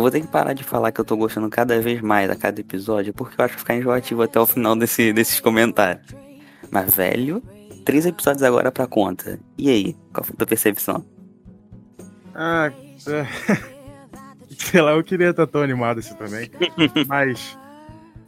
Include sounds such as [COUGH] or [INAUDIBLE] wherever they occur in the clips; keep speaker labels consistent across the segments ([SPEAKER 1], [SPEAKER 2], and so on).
[SPEAKER 1] Eu vou ter que parar de falar que eu tô gostando cada vez mais a cada episódio, porque eu acho que ficar enjoativo até o final desse, desses comentários. Mas, velho, três episódios agora pra conta. E aí, qual foi a tua percepção?
[SPEAKER 2] Ah, [LAUGHS] sei lá, eu queria estar tão animado assim também. [LAUGHS] Mas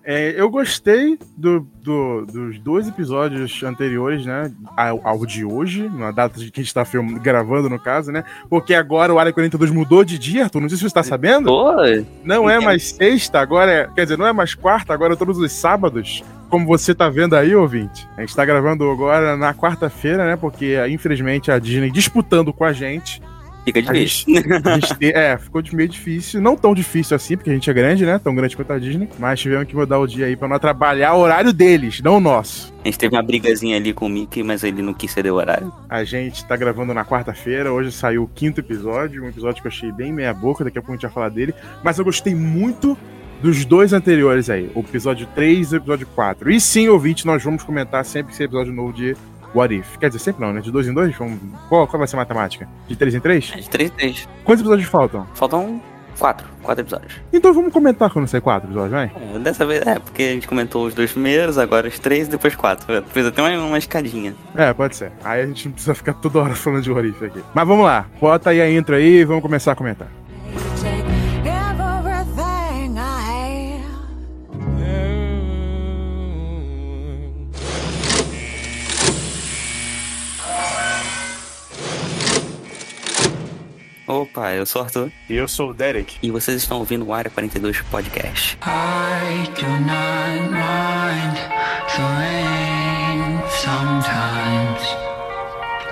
[SPEAKER 2] é, eu gostei do, do, dos dois episódios anteriores, né? Ao, ao, de hoje, na data de que a gente tá film, gravando, no caso, né? Porque agora o Área 42 mudou de dia, Arthur. Não sei se você tá sabendo.
[SPEAKER 1] Oi.
[SPEAKER 2] Não é mais sexta, agora é. Quer dizer, não é mais quarta, agora é todos os sábados. Como você tá vendo aí, ouvinte. A gente tá gravando agora na quarta-feira, né? Porque, infelizmente, a Disney disputando com a gente
[SPEAKER 1] Fica difícil.
[SPEAKER 2] A gente, [LAUGHS] é, ficou meio difícil. Não tão difícil assim, porque a gente é grande, né? Tão grande quanto a Disney. Mas tivemos que mudar o dia aí pra não atrapalhar o horário deles, não o nosso.
[SPEAKER 1] A gente teve uma brigazinha ali com o Mickey, mas ele não quis ceder o horário.
[SPEAKER 2] A gente tá gravando na quarta-feira. Hoje saiu o quinto episódio. Um episódio que eu achei bem meia-boca. Daqui a pouco a gente vai falar dele. Mas eu gostei muito dos dois anteriores aí, o episódio 3 e o episódio 4. E sim, ouvinte, nós vamos comentar sempre que esse episódio novo de What If. Quer dizer, sempre não, né? De dois em dois? Vamos... Qual, qual vai ser a matemática? De três em três?
[SPEAKER 1] É de três em três.
[SPEAKER 2] Quantos episódios faltam?
[SPEAKER 1] Faltam quatro. Quatro episódios.
[SPEAKER 2] Então vamos comentar quando sair quatro episódios, vai?
[SPEAKER 1] É, dessa vez, é, porque a gente comentou os dois primeiros, agora os três e depois quatro. Fez até uma, uma escadinha.
[SPEAKER 2] É, pode ser. Aí a gente não precisa ficar toda hora falando de What If aqui. Mas vamos lá. Bota aí a intro aí e vamos começar a comentar.
[SPEAKER 1] Opa, eu sou o Arthur.
[SPEAKER 3] E eu sou o Derek.
[SPEAKER 1] E vocês estão ouvindo o Área 42 Podcast.
[SPEAKER 4] I do not mind the rain sometimes.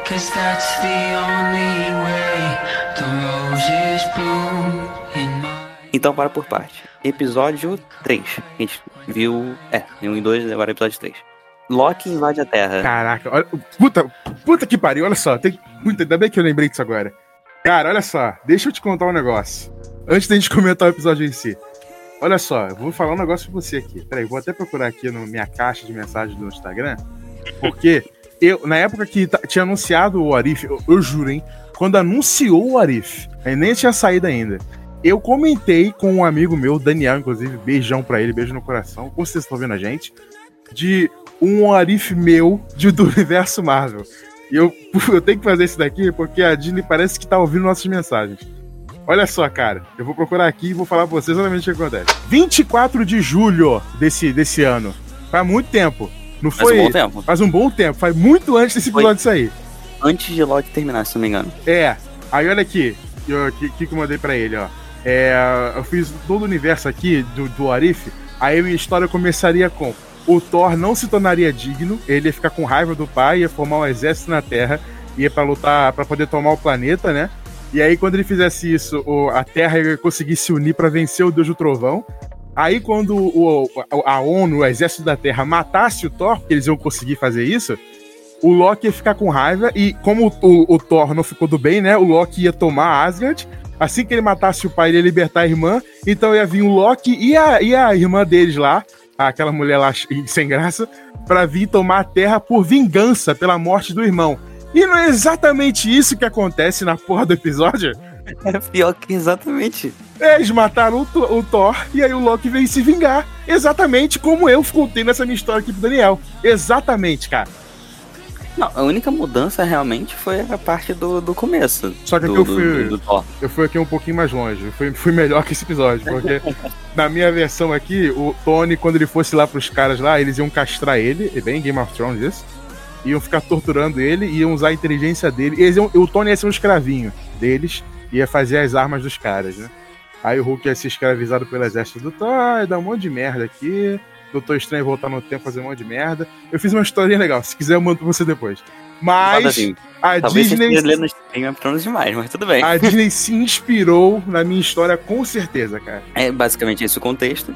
[SPEAKER 4] Cause that's the only way the roses bloom in my...
[SPEAKER 1] Então, para por parte. Episódio 3. A gente viu. É, 1 e 2, agora episódio 3. Loki invade a Terra.
[SPEAKER 2] Caraca, olha, puta, puta que pariu, olha só. Tem, puta, ainda bem que eu lembrei disso agora. Cara, olha só, deixa eu te contar um negócio. Antes da gente [LAUGHS] comentar o episódio em si. Olha só, eu vou falar um negócio pra você aqui. Peraí, vou até procurar aqui na minha caixa de mensagens do Instagram. Porque eu, na época que tinha anunciado o Arif, eu, eu juro, hein? Quando anunciou o Arif, nem tinha saído ainda. Eu comentei com um amigo meu, Daniel, inclusive, beijão pra ele, beijo no coração. Com vocês estão vendo a gente? De um Arif meu de, do universo Marvel. E eu, [LAUGHS] eu tenho que fazer isso daqui porque a Disney parece que tá ouvindo nossas mensagens. Olha só, cara. Eu vou procurar aqui e vou falar pra vocês exatamente o que acontece. 24 de julho desse, desse ano. Faz muito tempo. Não foi?
[SPEAKER 1] Faz um bom tempo.
[SPEAKER 2] Faz um bom tempo. Faz muito antes desse episódio foi sair.
[SPEAKER 1] Antes de Loki terminar, se não me engano.
[SPEAKER 2] É. Aí olha aqui. O que, que eu mandei pra ele, ó. É, eu fiz todo o universo aqui do, do Arif. Aí a minha história começaria com o Thor não se tornaria digno, ele ia ficar com raiva do pai, ia formar um exército na Terra, ia para lutar, para poder tomar o planeta, né? E aí, quando ele fizesse isso, a Terra ia conseguir se unir para vencer o Deus do Trovão. Aí, quando o, a ONU, o Exército da Terra, matasse o Thor, porque eles iam conseguir fazer isso, o Loki ia ficar com raiva. E como o, o Thor não ficou do bem, né? O Loki ia tomar Asgard. Assim que ele matasse o pai, ele ia libertar a irmã. Então ia vir o Loki e a, e a irmã deles lá aquela mulher lá sem graça, para vir tomar a terra por vingança pela morte do irmão. E não é exatamente isso que acontece na porra do episódio?
[SPEAKER 1] É pior que exatamente.
[SPEAKER 2] É, eles mataram o, o, Thor e aí o Loki veio se vingar. Exatamente como eu contei nessa minha história aqui pro Daniel. Exatamente, cara.
[SPEAKER 1] Não, a única mudança realmente foi a parte do, do começo.
[SPEAKER 2] Só que
[SPEAKER 1] do,
[SPEAKER 2] aqui eu fui.
[SPEAKER 1] Do, do,
[SPEAKER 2] eu fui aqui um pouquinho mais longe. Eu fui, fui melhor que esse episódio. Porque [LAUGHS] na minha versão aqui, o Tony, quando ele fosse lá pros caras lá, eles iam castrar ele. É bem Game of Thrones isso. Iam ficar torturando ele, iam usar a inteligência dele. Eles iam, o Tony ia ser um escravinho deles, ia fazer as armas dos caras, né? Aí o Hulk ia ser escravizado pelo exército do Thor, dá um monte de merda aqui. Doutor Estranho voltar no tempo fazer um monte de merda. Eu fiz uma historinha legal, se quiser eu mando pra você depois. Mas assim, a
[SPEAKER 1] Talvez
[SPEAKER 2] Disney.
[SPEAKER 1] Demais, mas tudo bem.
[SPEAKER 2] A Disney se inspirou na minha história com certeza, cara.
[SPEAKER 1] É basicamente esse o contexto.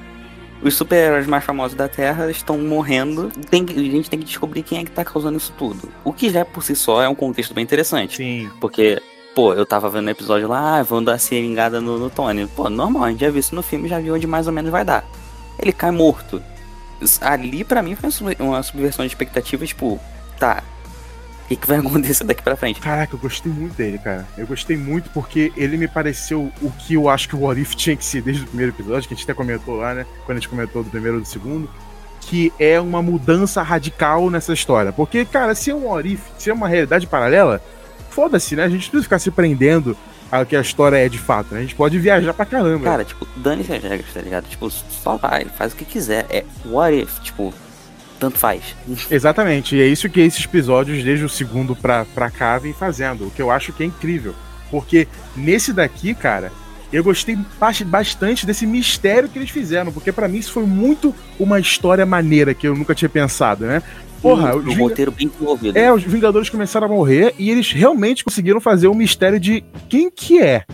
[SPEAKER 1] Os super-heróis mais famosos da Terra estão morrendo. Tem, a gente tem que descobrir quem é que tá causando isso tudo. O que já por si só é um contexto bem interessante.
[SPEAKER 2] Sim.
[SPEAKER 1] Porque, pô, eu tava vendo o episódio lá, ah, vão dar seringada no, no Tony. Pô, normal, a gente já viu isso no filme, já viu onde mais ou menos vai dar. Ele cai morto ali para mim foi uma subversão de expectativa, tipo, tá. O que, que vai [LAUGHS] acontecer daqui pra frente?
[SPEAKER 2] Caraca, eu gostei muito dele, cara. Eu gostei muito porque ele me pareceu o que eu acho que o What If [LAUGHS] tinha que ser desde o primeiro episódio, que a gente até comentou lá, né? Quando a gente comentou do primeiro e do segundo. Que é uma mudança radical nessa história. Porque, cara, se é um What If, se é uma realidade paralela, foda-se, né? A gente precisa ficar se prendendo ao que a história é de fato, né? A gente pode viajar pra caramba.
[SPEAKER 1] Cara, tipo, dane-se as regras, tá ligado? Tipo, só vai, faz o que quiser. É what if, tipo, tanto faz. [LAUGHS]
[SPEAKER 2] Exatamente, e é isso que esses episódios, desde o segundo pra, pra cá, vem fazendo. O que eu acho que é incrível. Porque nesse daqui, cara, eu gostei bastante desse mistério que eles fizeram. Porque para mim isso foi muito uma história maneira que eu nunca tinha pensado, né? Porra,
[SPEAKER 1] um, um roteiro bem desenvolvido.
[SPEAKER 2] É, os Vingadores começaram a morrer e eles realmente conseguiram fazer o mistério de quem que é.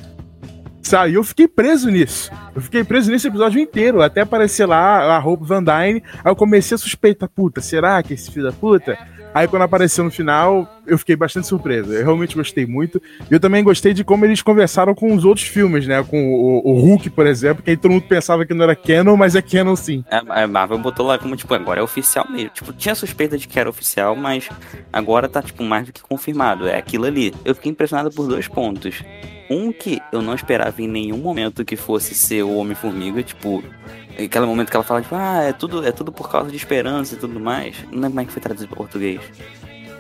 [SPEAKER 2] Sabe? Eu fiquei preso nisso. Eu fiquei preso nesse episódio inteiro, até aparecer lá a Hope Van Dyne. Aí eu comecei a suspeitar, puta, será que esse filho da puta? Aí quando apareceu no final, eu fiquei bastante surpreso. Eu realmente gostei muito. E eu também gostei de como eles conversaram com os outros filmes, né? Com o, o Hulk, por exemplo, que aí todo mundo pensava que não era canon, mas é canon sim.
[SPEAKER 1] É, a Marvel botou lá como, tipo, agora é oficial mesmo. Tipo, tinha suspeita de que era oficial, mas agora tá, tipo, mais do que confirmado. É aquilo ali. Eu fiquei impressionado por dois pontos. Um que eu não esperava em nenhum momento que fosse ser o Homem-Formiga, tipo, aquele momento que ela fala, tipo, ah, é tudo, é tudo por causa de esperança e tudo mais. Não lembro como é que foi traduzido para português.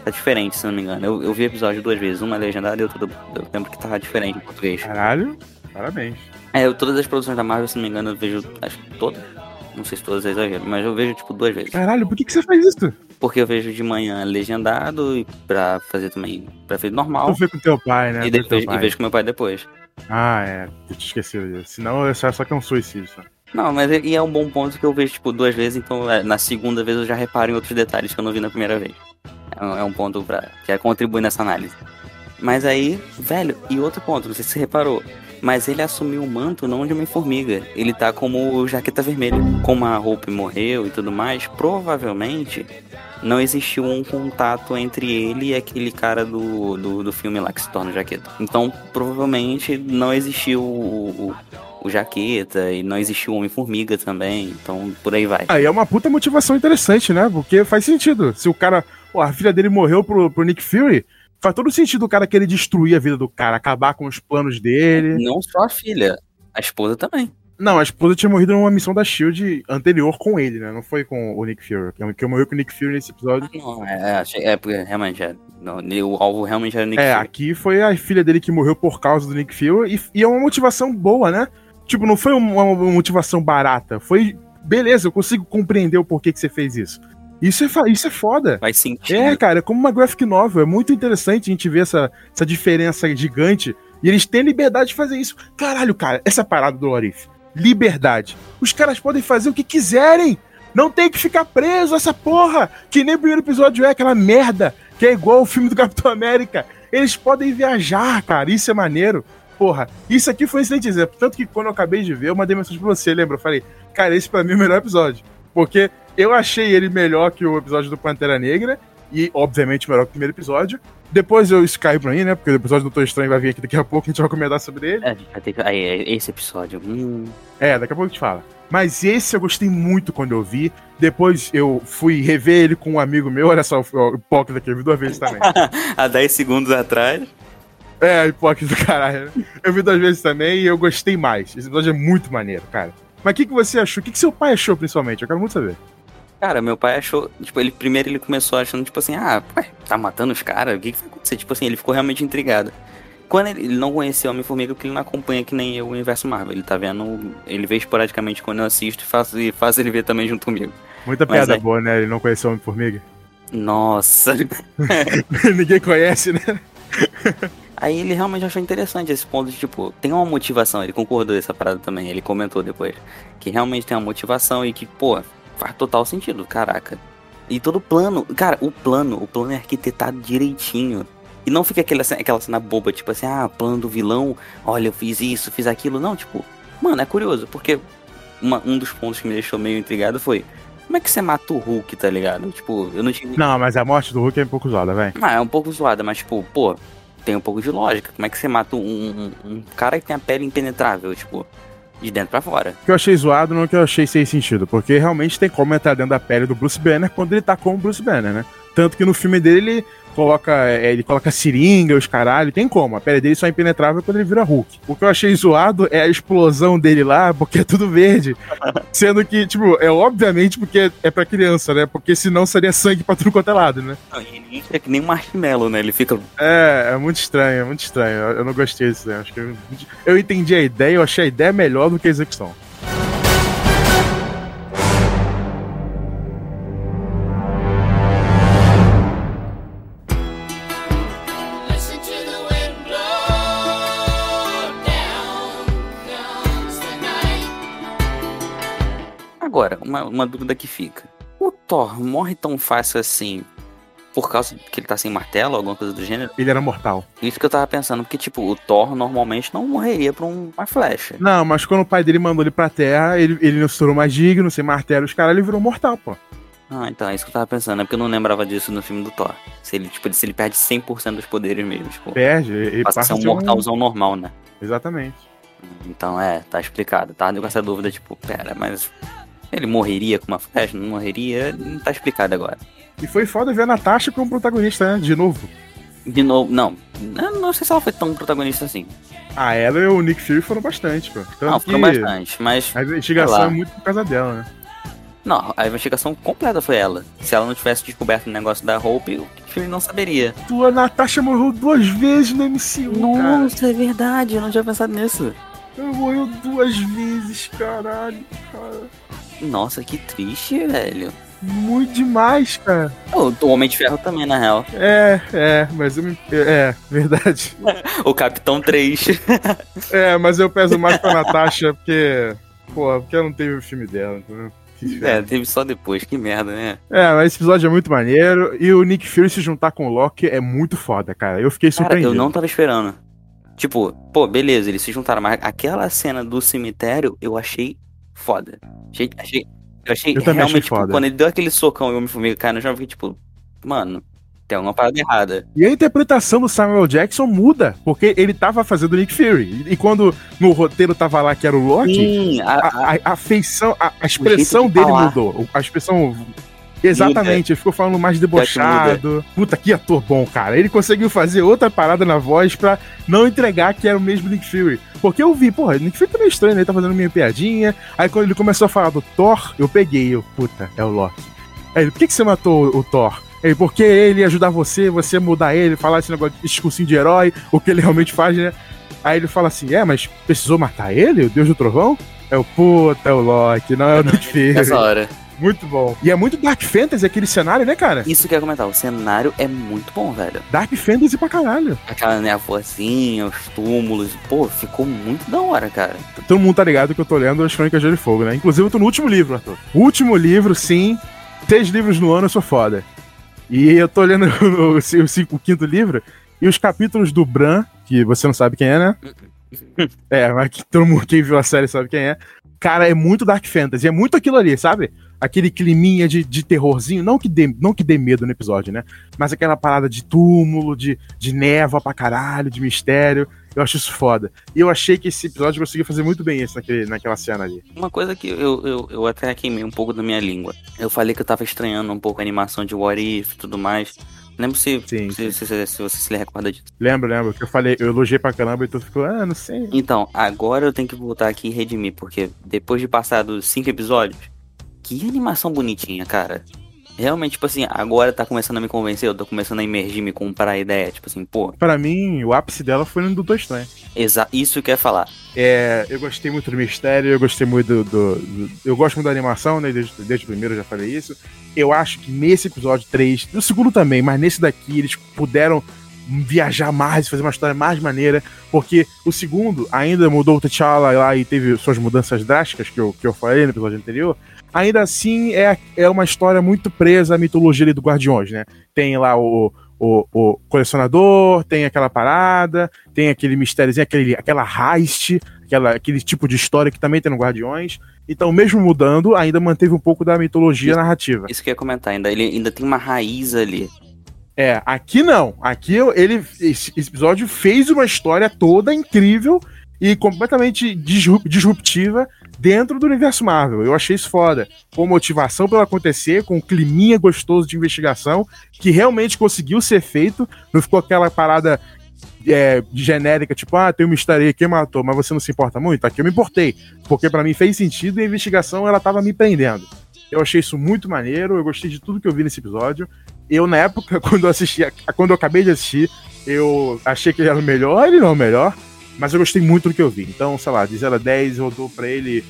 [SPEAKER 1] Tá diferente, se não me engano. Eu, eu vi o episódio duas vezes, uma legendada e outra. Eu lembro que tava diferente em português.
[SPEAKER 2] Caralho, parabéns.
[SPEAKER 1] É, eu, todas as produções da Marvel, se não me engano, eu vejo. Acho que todas. Não sei se todas é exagero, mas eu vejo tipo duas vezes.
[SPEAKER 2] Caralho, por que, que você faz isso?
[SPEAKER 1] Porque eu vejo de manhã legendado e pra fazer também. pra fazer normal.
[SPEAKER 2] Tu vê com teu pai, né?
[SPEAKER 1] E, depois, e vejo com meu pai depois.
[SPEAKER 2] Ah, é. Eu te esqueci disso. Senão é só que é um suicídio só.
[SPEAKER 1] Não, mas é, e é um bom ponto que eu vejo, tipo, duas vezes, então é, na segunda vez eu já reparo em outros detalhes que eu não vi na primeira vez. É um, é um ponto pra, que contribui nessa análise. Mas aí, velho, e outro ponto, não sei se você reparou, mas ele assumiu o manto não de uma formiga. Ele tá como jaqueta vermelha. Como a Hope morreu e tudo mais, provavelmente não existiu um contato entre ele e aquele cara do, do, do filme lá que se torna jaqueta. Então, provavelmente não existiu o, o o Jaqueta e não existiu o Homem-Formiga também, então por aí vai.
[SPEAKER 2] Aí é uma puta motivação interessante, né? Porque faz sentido. Se o cara, pô, a filha dele morreu pro, pro Nick Fury, faz todo sentido o cara querer destruir a vida do cara, acabar com os planos dele.
[SPEAKER 1] Não só a filha, a esposa também.
[SPEAKER 2] Não, a esposa tinha morrido numa missão da SHIELD anterior com ele, né? Não foi com o Nick Fury. Que eu morri com o Nick Fury nesse episódio.
[SPEAKER 1] Ah, não, é, é, porque realmente é, não, o alvo realmente era o Nick
[SPEAKER 2] é,
[SPEAKER 1] Fury.
[SPEAKER 2] É, aqui foi a filha dele que morreu por causa do Nick Fury e, e é uma motivação boa, né? Tipo, não foi uma, uma motivação barata. Foi, beleza, eu consigo compreender o porquê que você fez isso. Isso é, isso é foda.
[SPEAKER 1] Faz sentido.
[SPEAKER 2] É, cara, é como uma graphic novel. É muito interessante a gente ver essa, essa diferença gigante. E eles têm liberdade de fazer isso. Caralho, cara, essa parada do Orif. Liberdade. Os caras podem fazer o que quiserem. Não tem que ficar preso essa porra. Que nem o primeiro episódio é aquela merda. Que é igual o filme do [LAUGHS] Capitão América. Eles podem viajar, cara. Isso é maneiro porra, isso aqui foi um excelente exemplo. Tanto que quando eu acabei de ver, eu mandei mensagem pra você, lembra? Eu falei, cara, esse pra mim é o melhor episódio. Porque eu achei ele melhor que o episódio do Pantera Negra. E, obviamente, melhor que o primeiro episódio. Depois eu pra mim, né? Porque o episódio do Doutor Estranho vai vir aqui daqui a pouco, a gente vai comentar sobre ele.
[SPEAKER 1] É, vai ter que... Aí, esse episódio. Hum.
[SPEAKER 2] É, daqui a pouco a gente fala. Mas esse eu gostei muito quando eu vi. Depois eu fui rever ele com um amigo meu. Olha só o hipócrita que eu vi duas vezes também. [LAUGHS]
[SPEAKER 1] Há 10 segundos atrás.
[SPEAKER 2] É, hipócrita do caralho. Eu vi duas vezes também e eu gostei mais. Esse episódio é muito maneiro, cara. Mas o que, que você achou? O que, que seu pai achou, principalmente? Eu quero muito saber.
[SPEAKER 1] Cara, meu pai achou. Tipo, ele primeiro ele começou achando, tipo assim, ah, ué, tá matando os caras? O que, que vai acontecer? Tipo assim, ele ficou realmente intrigado. Quando ele, ele não conheceu Homem-Formiga, porque ele não acompanha que nem eu o universo Marvel. Ele tá vendo. Ele vê esporadicamente quando eu assisto e faço, e faço ele ver também junto comigo.
[SPEAKER 2] Muita Mas piada é... boa, né? Ele não conheceu Homem-Formiga.
[SPEAKER 1] Nossa. [LAUGHS]
[SPEAKER 2] Ninguém conhece, né?
[SPEAKER 1] Aí ele realmente achou interessante esse ponto de, tipo, tem uma motivação, ele concordou essa parada também, ele comentou depois, que realmente tem uma motivação e que, pô, faz total sentido, caraca. E todo o plano, cara, o plano, o plano é arquitetado direitinho. E não fica aquela, aquela cena boba, tipo assim, ah, plano do vilão, olha, eu fiz isso, fiz aquilo. Não, tipo, mano, é curioso, porque uma, um dos pontos que me deixou meio intrigado foi, como é que você mata o Hulk, tá ligado? Tipo, eu não tinha.
[SPEAKER 2] Não, mas a morte do Hulk é um pouco zoada, velho.
[SPEAKER 1] Ah, é um pouco zoada, mas, tipo, pô, tem um pouco de lógica. Como é que você mata um, um, um cara que tem a pele impenetrável, tipo, de dentro para fora?
[SPEAKER 2] O que eu achei zoado não é que eu achei sem sentido, porque realmente tem como entrar dentro da pele do Bruce Banner quando ele tá com o Bruce Banner, né? Tanto que no filme dele, coloca, é, ele coloca seringa, os caralho, tem como. A pele dele só é impenetrável quando ele vira Hulk. O que eu achei zoado é a explosão dele lá, porque é tudo verde. [LAUGHS] Sendo que, tipo, é obviamente porque é pra criança, né? Porque senão seria sangue pra tudo quanto é lado, né?
[SPEAKER 1] É que nem um marshmallow, né? Ele fica.
[SPEAKER 2] É, é muito estranho, é muito estranho. Eu, eu não gostei disso, né? Acho que eu, eu entendi a ideia, eu achei a ideia melhor do que a execução.
[SPEAKER 1] Uma, uma dúvida que fica. O Thor morre tão fácil assim por causa que ele tá sem martelo, alguma coisa do gênero?
[SPEAKER 2] Ele era mortal.
[SPEAKER 1] Isso que eu tava pensando, porque, tipo, o Thor normalmente não morreria por um- uma flecha.
[SPEAKER 2] Não, mas quando o pai dele mandou ele pra terra, ele, ele não se tornou mais digno, sem martelo, os caras, ele virou mortal, pô.
[SPEAKER 1] Ah, então, é isso que eu tava pensando, é porque eu não lembrava disso no filme do Thor. Se ele, tipo, se ele perde 100% dos poderes mesmo, tipo,
[SPEAKER 2] Perde, ele
[SPEAKER 1] passa a ser um
[SPEAKER 2] ser um-
[SPEAKER 1] mortalzão normal, né?
[SPEAKER 2] Exatamente.
[SPEAKER 1] Então, é, tá explicado. Tava com essa dúvida, tipo, pera, mas ele morreria com uma flecha? Não morreria? Não tá explicado agora.
[SPEAKER 2] E foi foda ver a Natasha como protagonista, né? De novo.
[SPEAKER 1] De novo, não, eu não sei se ela foi tão protagonista assim.
[SPEAKER 2] Ah, ela e o Nick Fury foram bastante, pô. Tanto
[SPEAKER 1] não, foram bastante, mas
[SPEAKER 2] A investigação é muito por causa dela, né?
[SPEAKER 1] Não, a investigação completa foi ela. Se ela não tivesse descoberto o negócio da Hope, o filme não saberia.
[SPEAKER 2] Tua Natasha morreu duas vezes no MCU, cara.
[SPEAKER 1] é verdade, eu não tinha pensado nisso.
[SPEAKER 2] Ela morreu duas vezes, caralho, cara.
[SPEAKER 1] Nossa, que triste, velho.
[SPEAKER 2] Muito demais, cara.
[SPEAKER 1] O, o Homem de Ferro também, na real.
[SPEAKER 2] É, é, mas eu me. É, verdade. [LAUGHS]
[SPEAKER 1] O Capitão 3. [LAUGHS]
[SPEAKER 2] É, mas eu peso mais pra Natasha porque. Pô, porque eu não teve o filme dela, entendeu?
[SPEAKER 1] É, teve só depois, que merda, né?
[SPEAKER 2] É, mas esse episódio é muito maneiro. E o Nick Fury se juntar com o Loki é muito foda, cara. Eu fiquei
[SPEAKER 1] Cara,
[SPEAKER 2] surpreendido.
[SPEAKER 1] eu não tava esperando. Tipo, pô, beleza, eles se juntaram, mas aquela cena do cemitério eu achei foda. Achei, achei, eu achei
[SPEAKER 2] Eu
[SPEAKER 1] realmente,
[SPEAKER 2] achei
[SPEAKER 1] tipo,
[SPEAKER 2] foda.
[SPEAKER 1] quando ele deu aquele socão e o Homem-Formiga caiu no chão, eu fiquei tipo, mano, tem alguma parada errada.
[SPEAKER 2] E a interpretação do Samuel Jackson muda, porque ele tava fazendo Nick Fury. E quando no roteiro tava lá que era o Loki,
[SPEAKER 1] Sim, a,
[SPEAKER 2] a, a, a feição, a, expressão
[SPEAKER 1] de
[SPEAKER 2] dele
[SPEAKER 1] falar.
[SPEAKER 2] mudou. A expressão. Exatamente, ele ficou falando mais debochado. Puta, que ator bom, cara. Ele conseguiu fazer outra parada na voz pra não entregar que era o mesmo Nick Fury. Porque eu vi, porra, Nick Fury tá meio estranho, né? Ele tá fazendo minha piadinha. Aí quando ele começou a falar do Thor, eu peguei, eu, puta, é o Loki. Aí ele, por que, que você matou o Thor? Ele, porque ele ia ajudar você, você ia mudar ele, falar esse negócio de discursinho de herói, o que ele realmente faz, né? Aí ele fala assim: é, mas precisou matar ele, o Deus do Trovão? É o puta, é o Loki, não é o Nick Fury.
[SPEAKER 1] nessa hora.
[SPEAKER 2] Muito bom. E é muito Dark Fantasy aquele cenário, né, cara?
[SPEAKER 1] Isso que eu ia comentar, o cenário é muito bom, velho.
[SPEAKER 2] Dark Fantasy pra caralho.
[SPEAKER 1] Aquela névoazinha, os túmulos, pô, ficou muito da hora, cara.
[SPEAKER 2] Todo mundo tá ligado que eu tô lendo as Crônicas de Gelo e Fogo, né? Inclusive eu tô no último livro, Arthur. Último livro, sim. Três livros no ano, eu sou foda. E eu tô lendo [LAUGHS] o, o, cinco- o quinto livro, e os capítulos do Bran, que você não sabe quem é, né? [LAUGHS] É, mas que todo mundo quem viu a série sabe quem é. Cara, é muito Dark Fantasy, é muito aquilo ali, sabe? Aquele climinha de, de terrorzinho, não que, dê, não que dê medo no episódio, né? Mas aquela parada de túmulo, de, de névoa pra caralho, de mistério. Eu acho isso foda. E eu achei que esse episódio conseguiu fazer muito bem isso naquele, naquela cena ali.
[SPEAKER 1] Uma coisa que eu, eu, eu até queimei um pouco da minha língua. Eu falei que eu tava estranhando um pouco a animação de What If e tudo mais. Lembro se,
[SPEAKER 2] Sim,
[SPEAKER 1] se, se, se- se você se recorda disso.
[SPEAKER 2] Lembro, lembro, que eu falei, eu elogiei pra caramba e tu ficou, ah, não sei.
[SPEAKER 1] Então, agora eu tenho que voltar aqui e redimir, porque depois de passar dos cinco episódios, que animação bonitinha, cara. Realmente, tipo assim, agora tá começando a me convencer, eu tô começando a emergir, me comprar a ideia. Tipo assim, pô,
[SPEAKER 2] Pra mim, o ápice dela foi no Doutor Estranho.
[SPEAKER 1] exa isso que eu ia falar.
[SPEAKER 2] É, eu gostei muito do mistério, eu gostei muito do. do- do- eu gosto muito da animação, né? Desde, desde o primeiro eu já falei isso. Eu acho que nesse episódio 3, no segundo também, mas nesse daqui eles puderam viajar mais, fazer uma história mais maneira, porque o segundo ainda mudou o T'Challa lá e teve suas mudanças drásticas que eu, que eu falei no episódio anterior. Ainda assim, é, é uma história muito presa à mitologia ali do Guardiões, né? Tem lá o, o, o colecionador, tem aquela parada, tem aquele mistériozinho, aquele, aquela heist, aquela, aquele tipo de história que também tem no Guardiões. Então, mesmo mudando, ainda manteve um pouco da mitologia
[SPEAKER 1] Isso.
[SPEAKER 2] narrativa.
[SPEAKER 1] Isso que eu ia comentar, ainda, ele ainda tem uma raiz ali.
[SPEAKER 2] É, aqui não. Aqui ele, esse, episódio fez uma história toda incrível e completamente disrup- disruptiva dentro do universo Marvel. Eu achei isso foda. Com motivação pelo acontecer, com um climinha gostoso de investigação, que realmente conseguiu ser feito. Não ficou aquela parada é, genérica, tipo, ah, tem um mistério quem matou, mas você não se importa muito? Aqui eu me importei. Porque pra mim fez sentido e a investigação ela tava me prendendo. Eu achei isso muito maneiro, eu gostei de tudo que eu vi nesse episódio. Eu, na época, [LAUGHS] quando eu assisti, quando eu acabei de assistir, eu achei que ele era o melhor, ele não é o melhor, mas eu gostei muito do que eu vi. Então, sei lá, de 0 a 10, eu dou pra ele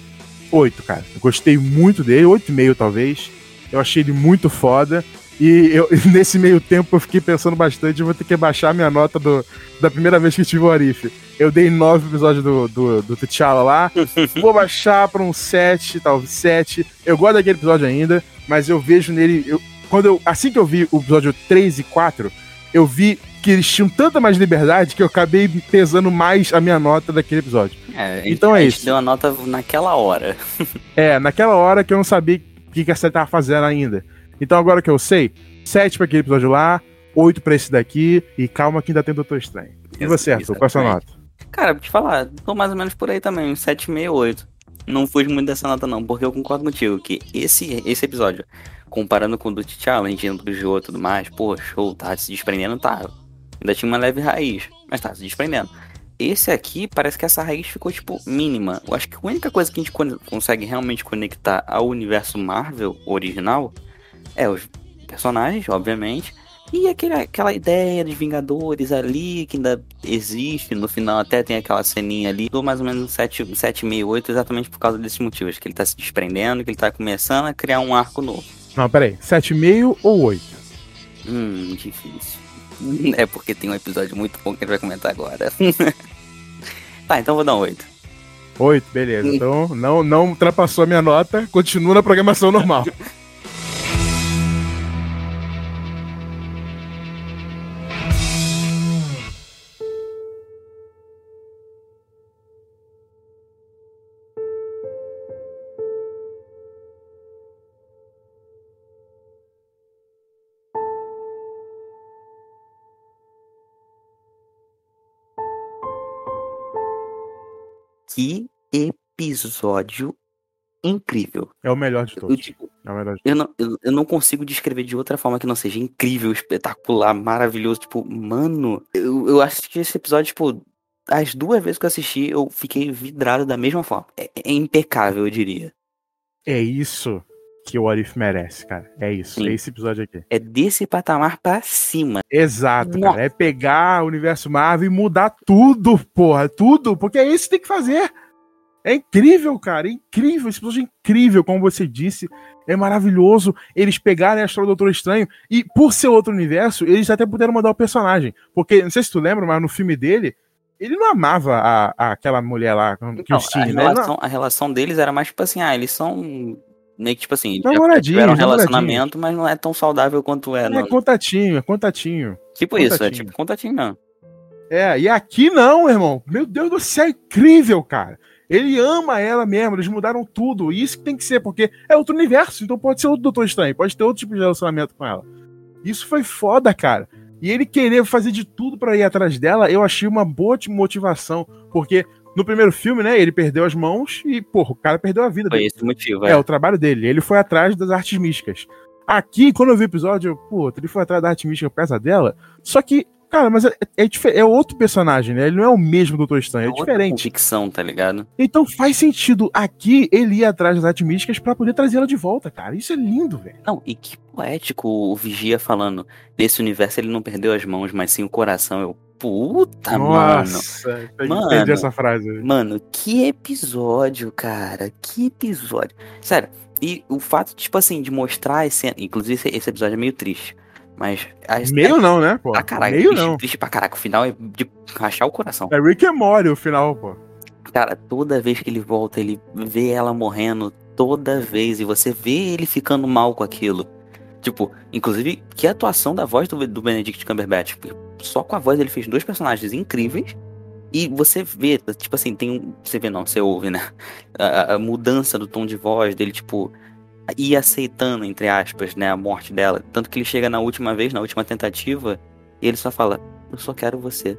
[SPEAKER 2] 8, cara. Eu gostei muito dele, 8,5 talvez. Eu achei ele muito foda. E eu, [LAUGHS] nesse meio tempo eu fiquei pensando bastante, eu vou ter que baixar minha nota do, da primeira vez que tive o Arif. Eu dei 9 episódios do, do, do T'Challa lá. [LAUGHS] Vou baixar pra um 7, talvez 7. Eu gosto daquele episódio ainda, mas eu vejo nele. Eu, quando eu, assim que eu vi o episódio 3 e 4, eu vi que eles tinham tanta mais liberdade que eu acabei pesando mais a minha nota daquele episódio.
[SPEAKER 1] É,
[SPEAKER 2] Então é
[SPEAKER 1] a gente
[SPEAKER 2] isso.
[SPEAKER 1] deu a nota naquela hora. [LAUGHS]
[SPEAKER 2] É, naquela hora que eu não sabia o que, que a série tava fazendo ainda. Então agora que eu sei, 7 pra aquele episódio lá, 8 pra esse daqui, e calma que ainda tem Doutor Estranho. E você, Arthur, qual é a sua nota?
[SPEAKER 1] Cara, pra te falar, tô mais ou menos por aí também, uns 7,5, 8. Não fujo muito dessa nota não, porque eu concordo contigo que esse, esse episódio, comparando com o do T'Challa, a gente elogiou e tudo mais, pô, show, tá se desprendendo, tá. Ainda tinha uma leve raiz, mas tá se desprendendo. Esse aqui, parece que essa raiz ficou, tipo, mínima. Eu acho que a única coisa que a gente con- consegue realmente conectar ao universo Marvel original é os personagens, obviamente, e aquele, aquela ideia de Vingadores ali, que ainda existe, no final até tem aquela ceninha ali, dou mais ou menos um 7, 7,5, 8, exatamente por causa desses motivos, que ele tá se desprendendo, que ele tá começando a criar um arco novo.
[SPEAKER 2] Não, peraí, 7,5 ou 8?
[SPEAKER 1] Hum, difícil. [LAUGHS] É porque tem um episódio muito bom que a gente vai comentar agora. [LAUGHS] tá, então vou dar um 8.
[SPEAKER 2] 8, beleza. Então não, não ultrapassou a minha nota, continua na programação normal. [LAUGHS]
[SPEAKER 1] episódio incrível.
[SPEAKER 2] É o melhor de
[SPEAKER 1] Eu,
[SPEAKER 2] todos.
[SPEAKER 1] tipo,
[SPEAKER 2] É o melhor de
[SPEAKER 1] Eu não, eu, eu não consigo descrever de outra forma que não seja incrível, espetacular, maravilhoso. Tipo, mano, eu, eu acho que esse episódio, tipo, as duas vezes que eu assisti, eu fiquei vidrado da mesma forma. É, é impecável, eu diria.
[SPEAKER 2] É isso que o Arif merece, cara. É isso.
[SPEAKER 1] Sim.
[SPEAKER 2] É esse episódio aqui.
[SPEAKER 1] É desse patamar pra cima.
[SPEAKER 2] Exato,
[SPEAKER 1] Nossa.
[SPEAKER 2] cara. É pegar o universo Marvel e mudar tudo, porra. Tudo. Porque é isso que tem que fazer. É incrível, cara. É incrível. Esse episódio é incrível, como você disse. É maravilhoso. Eles pegarem a história do Doutor Estranho e, por ser outro universo, eles até puderam mudar o personagem. Porque, não sei se tu lembra, mas no filme dele, ele não amava a, a- aquela mulher lá, que
[SPEAKER 1] Então,
[SPEAKER 2] o
[SPEAKER 1] a,
[SPEAKER 2] né? Não-
[SPEAKER 1] relação, a relação deles era mais tipo assim, ah, eles são. Meio que tipo assim, já tiveram um relacionamento, mas não é tão saudável quanto é.
[SPEAKER 2] É
[SPEAKER 1] no-
[SPEAKER 2] contatinho, é contatinho.
[SPEAKER 1] tipo isso, é
[SPEAKER 2] contatinho.
[SPEAKER 1] tipo contatinho não.
[SPEAKER 2] É, e aqui não, irmão. Meu Deus do céu, é incrível, cara. Ele ama ela mesmo, eles mudaram tudo. E isso que tem que ser, porque é outro universo, então pode ser outro Doutor Estranho, pode ter outro tipo de relacionamento com ela. Isso foi foda, cara. E ele querer fazer de tudo pra ir atrás dela, eu achei uma boa motivação, porque no primeiro filme, né, ele perdeu as mãos e, porra, o cara perdeu a vida
[SPEAKER 1] Foi
[SPEAKER 2] dele.
[SPEAKER 1] esse o motivo.
[SPEAKER 2] É,
[SPEAKER 1] É.
[SPEAKER 2] o trabalho dele. Ele foi atrás das artes místicas. Aqui, quando eu vi o episódio, eu, pô, ele foi atrás da arte mística por causa dela. Só que, cara, mas é, é, é outro personagem, né? Ele não é o mesmo Doutor Estranho, é,
[SPEAKER 1] outra
[SPEAKER 2] diferente.
[SPEAKER 1] Convicção, tá ligado?
[SPEAKER 2] Então faz sentido aqui ele ir atrás das artes místicas pra poder trazer ela de volta, cara. Isso é lindo, velho.
[SPEAKER 1] Não, e que poético o Vigia falando. Nesse universo ele não perdeu as mãos, mas sim o coração. Eu, puta, mano.
[SPEAKER 2] Nossa, eu
[SPEAKER 1] Mano.
[SPEAKER 2] entendi essa frase.
[SPEAKER 1] Mano, que episódio, cara. Que episódio. Sério, e o fato, tipo assim, de mostrar esse. Inclusive, esse episódio é meio triste. Mas. a-
[SPEAKER 2] Meio não, né, pô?
[SPEAKER 1] Ah, caralho,
[SPEAKER 2] Meio
[SPEAKER 1] triste,
[SPEAKER 2] não.
[SPEAKER 1] triste pra caraca. O final é de rachar o coração.
[SPEAKER 2] É Rick and Morty o final, pô.
[SPEAKER 1] Cara, toda vez que ele volta, ele vê ela morrendo. Toda vez. E você vê ele ficando mal com aquilo. Tipo, inclusive, que atuação da voz do, do Benedict Cumberbatch. Porque Só com a voz ele fez dois personagens incríveis. E você vê, tipo assim, tem um. Você vê não, você ouve, né? A, a mudança do tom de voz dele, tipo. E aceitando, entre aspas, né, a morte dela. Tanto que ele chega na última vez, na última tentativa, e ele só fala, eu só quero você.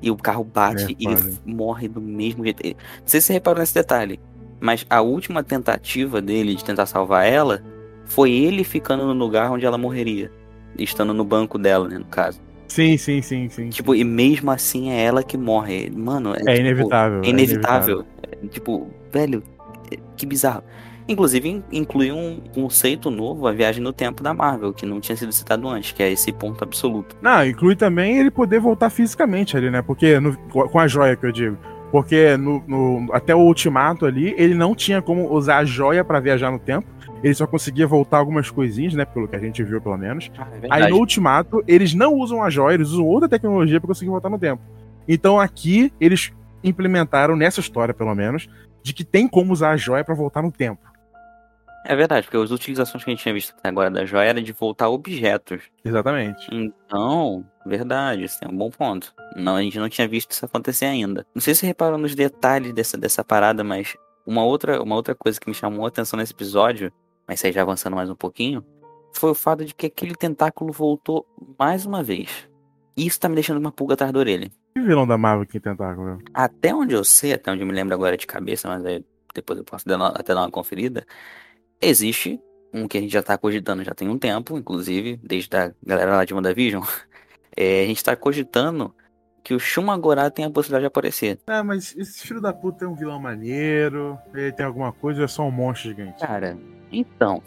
[SPEAKER 1] E o carro bate
[SPEAKER 2] É,
[SPEAKER 1] e ele morre do mesmo jeito. Não sei se você reparou nesse detalhe. Mas a última tentativa dele de tentar salvar ela foi ele ficando no lugar onde ela morreria. Estando no banco dela, né, no caso.
[SPEAKER 2] Sim, sim, sim, sim.
[SPEAKER 1] Tipo, e mesmo assim é ela que morre. Mano, é,
[SPEAKER 2] É
[SPEAKER 1] tipo,
[SPEAKER 2] inevitável.
[SPEAKER 1] É inevitável. É, tipo, velho, é- que bizarro. Inclusive, in- inclui um conceito novo, a viagem no tempo da Marvel, que não tinha sido citado antes, que é esse ponto absoluto.
[SPEAKER 2] Não, inclui também ele poder voltar fisicamente ali, né? Porque no- com a joia que eu digo. Porque no, no- até o ultimato ali, ele não tinha como usar a joia pra viajar no tempo. Ele só conseguia voltar algumas coisinhas, né? Pelo que a gente viu, pelo menos. Aí no ultimato, eles não usam a joia, eles usam outra tecnologia pra conseguir voltar no tempo. Então aqui, eles implementaram, nessa história pelo menos, de que tem como usar a joia pra voltar no tempo.
[SPEAKER 1] É verdade, porque as utilizações que a gente tinha visto até agora da joia era de voltar objetos.
[SPEAKER 2] Exatamente.
[SPEAKER 1] Então, verdade, isso é um bom ponto. Não, a gente não tinha visto isso acontecer ainda. Não sei se você reparou nos detalhes dessa, dessa parada, mas uma outra, uma outra coisa que me chamou a atenção nesse episódio, mas aí já avançando mais um pouquinho, foi o fato de que aquele tentáculo voltou mais uma vez. E isso tá me deixando uma pulga atrás da orelha.
[SPEAKER 2] Que vilão da Marvel que tentáculo?
[SPEAKER 1] Até onde eu sei, até onde eu me lembro agora de cabeça, mas aí depois eu posso dar uma- até dar uma conferida. Existe um que a gente já tá cogitando já tem um tempo, inclusive, desde a galera lá de WandaVision. [LAUGHS] É, a gente tá cogitando que o Shumagorá tem a possibilidade de aparecer.
[SPEAKER 2] Ah, mas esse filho da puta é um vilão maneiro, ele tem alguma coisa ou é só um monstro gigante?
[SPEAKER 1] Cara, então.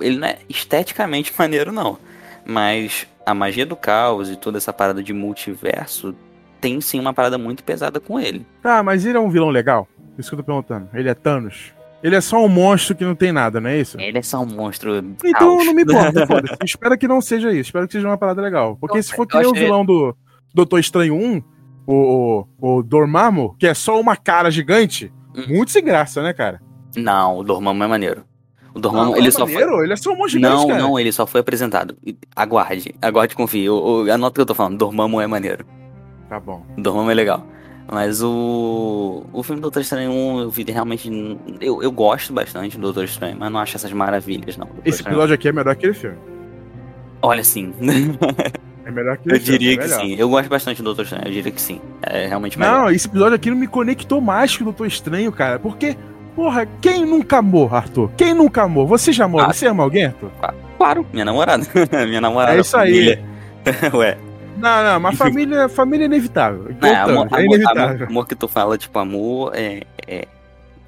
[SPEAKER 1] Ele não é esteticamente [LAUGHS] maneiro, não. Mas a magia do caos e toda essa parada de multiverso tem sim uma parada muito pesada com ele.
[SPEAKER 2] Tá, mas ele é um vilão legal? Isso que eu tô perguntando. Ele é Thanos? Ele é só um monstro que não tem nada, não é isso?
[SPEAKER 1] Ele é só um monstro.
[SPEAKER 2] Então não me importa, [LAUGHS] foda-se. Espero que não seja isso. Espero que seja uma parada legal. Porque se for que nem o vilão do Doutor Estranho 1, o, o, o Dormammu, que é só uma cara gigante,
[SPEAKER 1] Hum.
[SPEAKER 2] muito sem graça, né, cara?
[SPEAKER 1] Não, o Dormammu é maneiro. O Dormammu,
[SPEAKER 2] Não,
[SPEAKER 1] ele
[SPEAKER 2] é
[SPEAKER 1] só foi.
[SPEAKER 2] maneiro, Ele é só um monstro
[SPEAKER 1] Não,
[SPEAKER 2] cara.
[SPEAKER 1] não, ele só foi apresentado. Aguarde, aguarde e confie. Anota o que eu tô falando. Dormammu é maneiro.
[SPEAKER 2] Tá bom.
[SPEAKER 1] Dormammu é legal. Mas o. O filme Doutor Estranho 1, eu vi realmente. Eu, eu gosto bastante do Doutor Estranho, mas não acho essas maravilhas, não. Doutor
[SPEAKER 2] Esse
[SPEAKER 1] Estranho-
[SPEAKER 2] episódio aqui é melhor que aquele filme.
[SPEAKER 1] Olha, sim. [LAUGHS]
[SPEAKER 2] É melhor que
[SPEAKER 1] eu diria
[SPEAKER 2] filme, é
[SPEAKER 1] que
[SPEAKER 2] melhor.
[SPEAKER 1] sim. Eu gosto bastante do Doutor Estranho, eu diria que sim. É realmente melhor.
[SPEAKER 2] Não, esse episódio aqui não me conectou mais que o Doutor Estranho, cara. Porque, porra, quem nunca amou, Arthur? Quem nunca amou? Você já amou?
[SPEAKER 1] Ah.
[SPEAKER 2] Você ama alguém, Arthur?
[SPEAKER 1] Claro, minha namorada. [LAUGHS] minha namorada.
[SPEAKER 2] É isso aí. [LAUGHS]
[SPEAKER 1] Ué.
[SPEAKER 2] Não, não, mas família, família é inevitável.
[SPEAKER 1] Não, é,
[SPEAKER 2] Voltando,
[SPEAKER 1] amor,
[SPEAKER 2] é inevitável.
[SPEAKER 1] amor, amor que tu fala, tipo, amor é, é,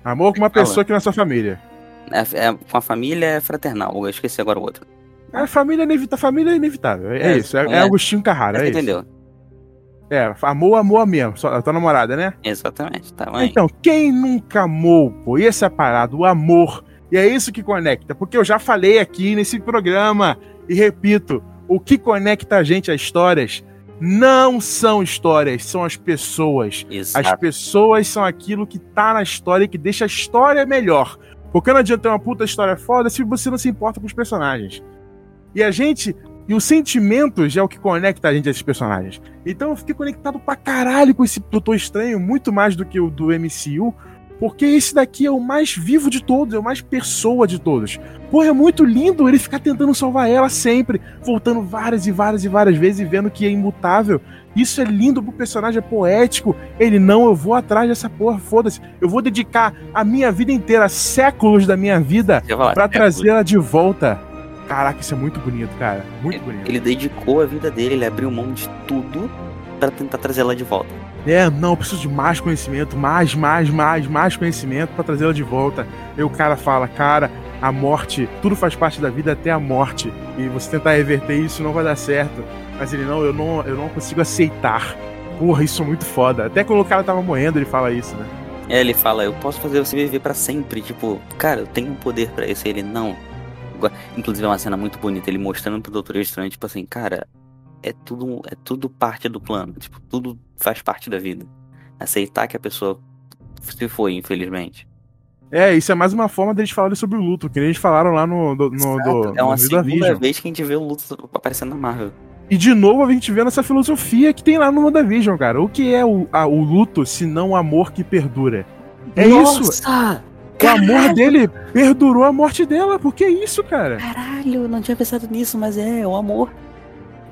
[SPEAKER 2] Amor com uma
[SPEAKER 1] Fala.
[SPEAKER 2] pessoa que não é sua família.
[SPEAKER 1] é- é- com a família é fraternal. Eu esqueci agora o outro.
[SPEAKER 2] É, família, é inevita família é inevitável. É,
[SPEAKER 1] É,
[SPEAKER 2] isso. É, é
[SPEAKER 1] é.
[SPEAKER 2] Agostinho Carrara. É
[SPEAKER 1] entendeu?
[SPEAKER 2] É, amor, amor mesmo. A tua namorada, né?
[SPEAKER 1] Exatamente, tá bem.
[SPEAKER 2] Então, quem nunca amou, pô? E essa parada, o amor. E é isso que conecta. Porque eu já falei aqui nesse programa, e repito, o que conecta a gente a histórias não são histórias, são as pessoas. As
[SPEAKER 1] Exato.
[SPEAKER 2] pessoas são aquilo que tá na história e que deixa a história melhor. Porque não adianta ter uma puta história foda se você não se importa com os personagens. E a gente. E os sentimentos é o que conecta a gente a esses personagens. Então eu fiquei conectado pra caralho com esse Doutor Estranho, muito mais do que o do MCU. Porque esse daqui é o mais vivo de todos, é o mais pessoa de todos. Porra, é muito lindo ele ficar tentando salvar ela sempre, voltando várias e várias e várias vezes e vendo que é imutável. Isso é lindo pro personagem, é poético. Ele, não, eu vou atrás dessa porra, foda-se. Eu vou dedicar a minha vida inteira, séculos da minha vida,
[SPEAKER 1] é,
[SPEAKER 2] trazer ela de volta. Caraca, isso é muito bonito, cara. Muito bonito.
[SPEAKER 1] Ele dedicou a vida dele, ele abriu mão de tudo pra tentar trazer ela de volta.
[SPEAKER 2] É, não, preciso de mais conhecimento, mais, mais, mais, mais conhecimento pra trazer ela de volta. E o cara fala, cara, a morte, tudo faz parte da vida até a morte. E você tentar reverter isso não vai dar certo. Mas ele, não, eu não, eu não consigo aceitar. Porra, isso é muito foda. Até quando o cara tava morrendo, ele fala isso, né?
[SPEAKER 1] É, ele fala, eu posso fazer você viver pra sempre. Tipo, cara, eu tenho um poder pra isso. Ele, não. Inclusive é uma cena muito bonita, ele mostrando pro Doutor Estranho, tipo assim, cara, é tudo, é tudo parte do plano. Tipo, tudo faz parte da vida. Aceitar que a pessoa se foi, infelizmente.
[SPEAKER 2] É, isso é mais uma forma deles falarem sobre o luto, que eles falaram lá no, do, no, do,
[SPEAKER 1] é uma
[SPEAKER 2] no
[SPEAKER 1] segunda
[SPEAKER 2] WandaVision.
[SPEAKER 1] vez que a gente vê o luto aparecendo na Marvel.
[SPEAKER 2] E de novo a gente vê essa filosofia que tem lá no WandaVision, cara. O que é o, a- o luto se não o amor que perdura? É isso.
[SPEAKER 1] Nossa!
[SPEAKER 2] O amor dele perdurou a morte dela. Por que isso, cara?
[SPEAKER 1] Caralho, não tinha pensado nisso, mas é, o amor.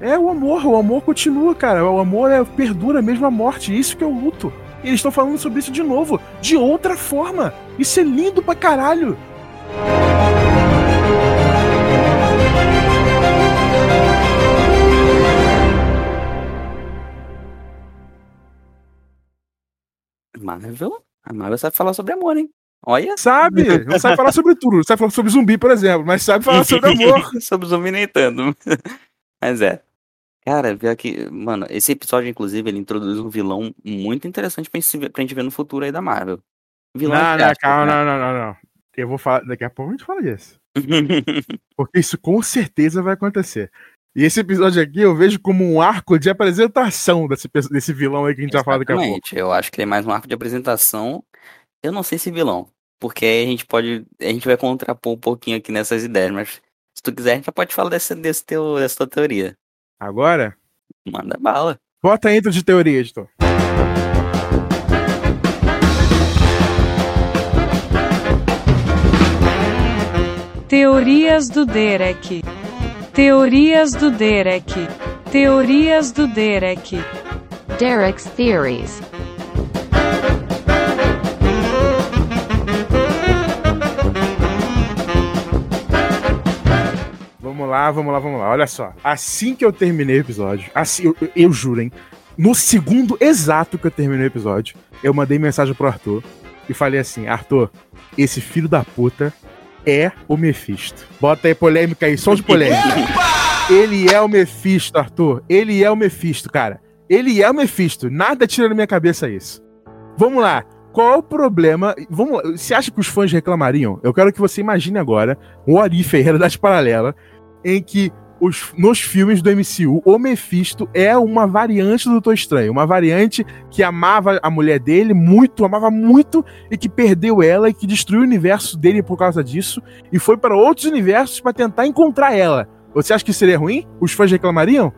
[SPEAKER 2] É o amor, o amor continua, cara. O amor é, perdura mesmo a morte. Isso que é o luto. E eles estão falando sobre isso de novo, de outra forma. Isso é lindo pra caralho.
[SPEAKER 1] Marvel? A Marvel sabe falar sobre amor, hein? Olha.
[SPEAKER 2] Sabe? Não [LAUGHS] sabe falar sobre tudo. Não sabe falar sobre zumbi, por exemplo, mas sabe falar sobre amor. [LAUGHS]
[SPEAKER 1] sobre zumbi nem tanto. Mas é. Cara, pior que, mano, esse episódio, inclusive, ele introduz um vilão muito interessante pra gente, se ver- pra gente ver no futuro aí da Marvel. Vilão
[SPEAKER 2] Não,
[SPEAKER 1] entre
[SPEAKER 2] não,
[SPEAKER 1] aspas,
[SPEAKER 2] calma,
[SPEAKER 1] né?
[SPEAKER 2] não, não, não, não. Eu vou falar. Daqui a pouco a gente fala disso. [LAUGHS] Porque isso com certeza vai acontecer. E esse episódio aqui eu vejo como um arco de apresentação desse, pe- desse vilão aí que a gente vai falar daqui a pouco.
[SPEAKER 1] Exatamente. Eu acho que ele é mais um arco de apresentação. Eu não sei se vilão. Porque aí a gente pode. A gente vai contrapor um pouquinho aqui nessas ideias, mas se tu quiser, a gente já pode falar desse, desse teu, dessa tua teoria.
[SPEAKER 2] Agora,
[SPEAKER 1] Manda bala.
[SPEAKER 2] bota a intro de teoria, editor.
[SPEAKER 5] Teorias do Derek. Teorias do Derek. Teorias do Derek.
[SPEAKER 6] Derek's Theories.
[SPEAKER 2] Vamos lá, vamos lá, vamos lá. Olha só. Assim que eu terminei o episódio, assim, eu, eu- eu juro, hein? No segundo exato que eu terminei o episódio, eu mandei mensagem pro Arthur e falei assim: Arthur, esse filho da puta é o Mephisto. Bota aí polêmica aí, som de polêmica. Ele é o Mephisto, Arthur. Ele é o Mephisto, cara. Ele é o Mephisto. Nada tira da minha cabeça isso. Vamos lá. Qual é o problema? Vamos lá. Você acha que os fãs reclamariam? Eu quero que você imagine agora um Arif aí, realidade paralela, em que os- nos filmes do MCU, o Mephisto é uma variante do Doutor Estranho. Uma variante que amava a mulher dele muito, amava muito, e que perdeu ela e que destruiu o universo dele por causa disso, e foi para outros universos para tentar encontrar ela. Você acha que seria ruim? Os fãs reclamariam?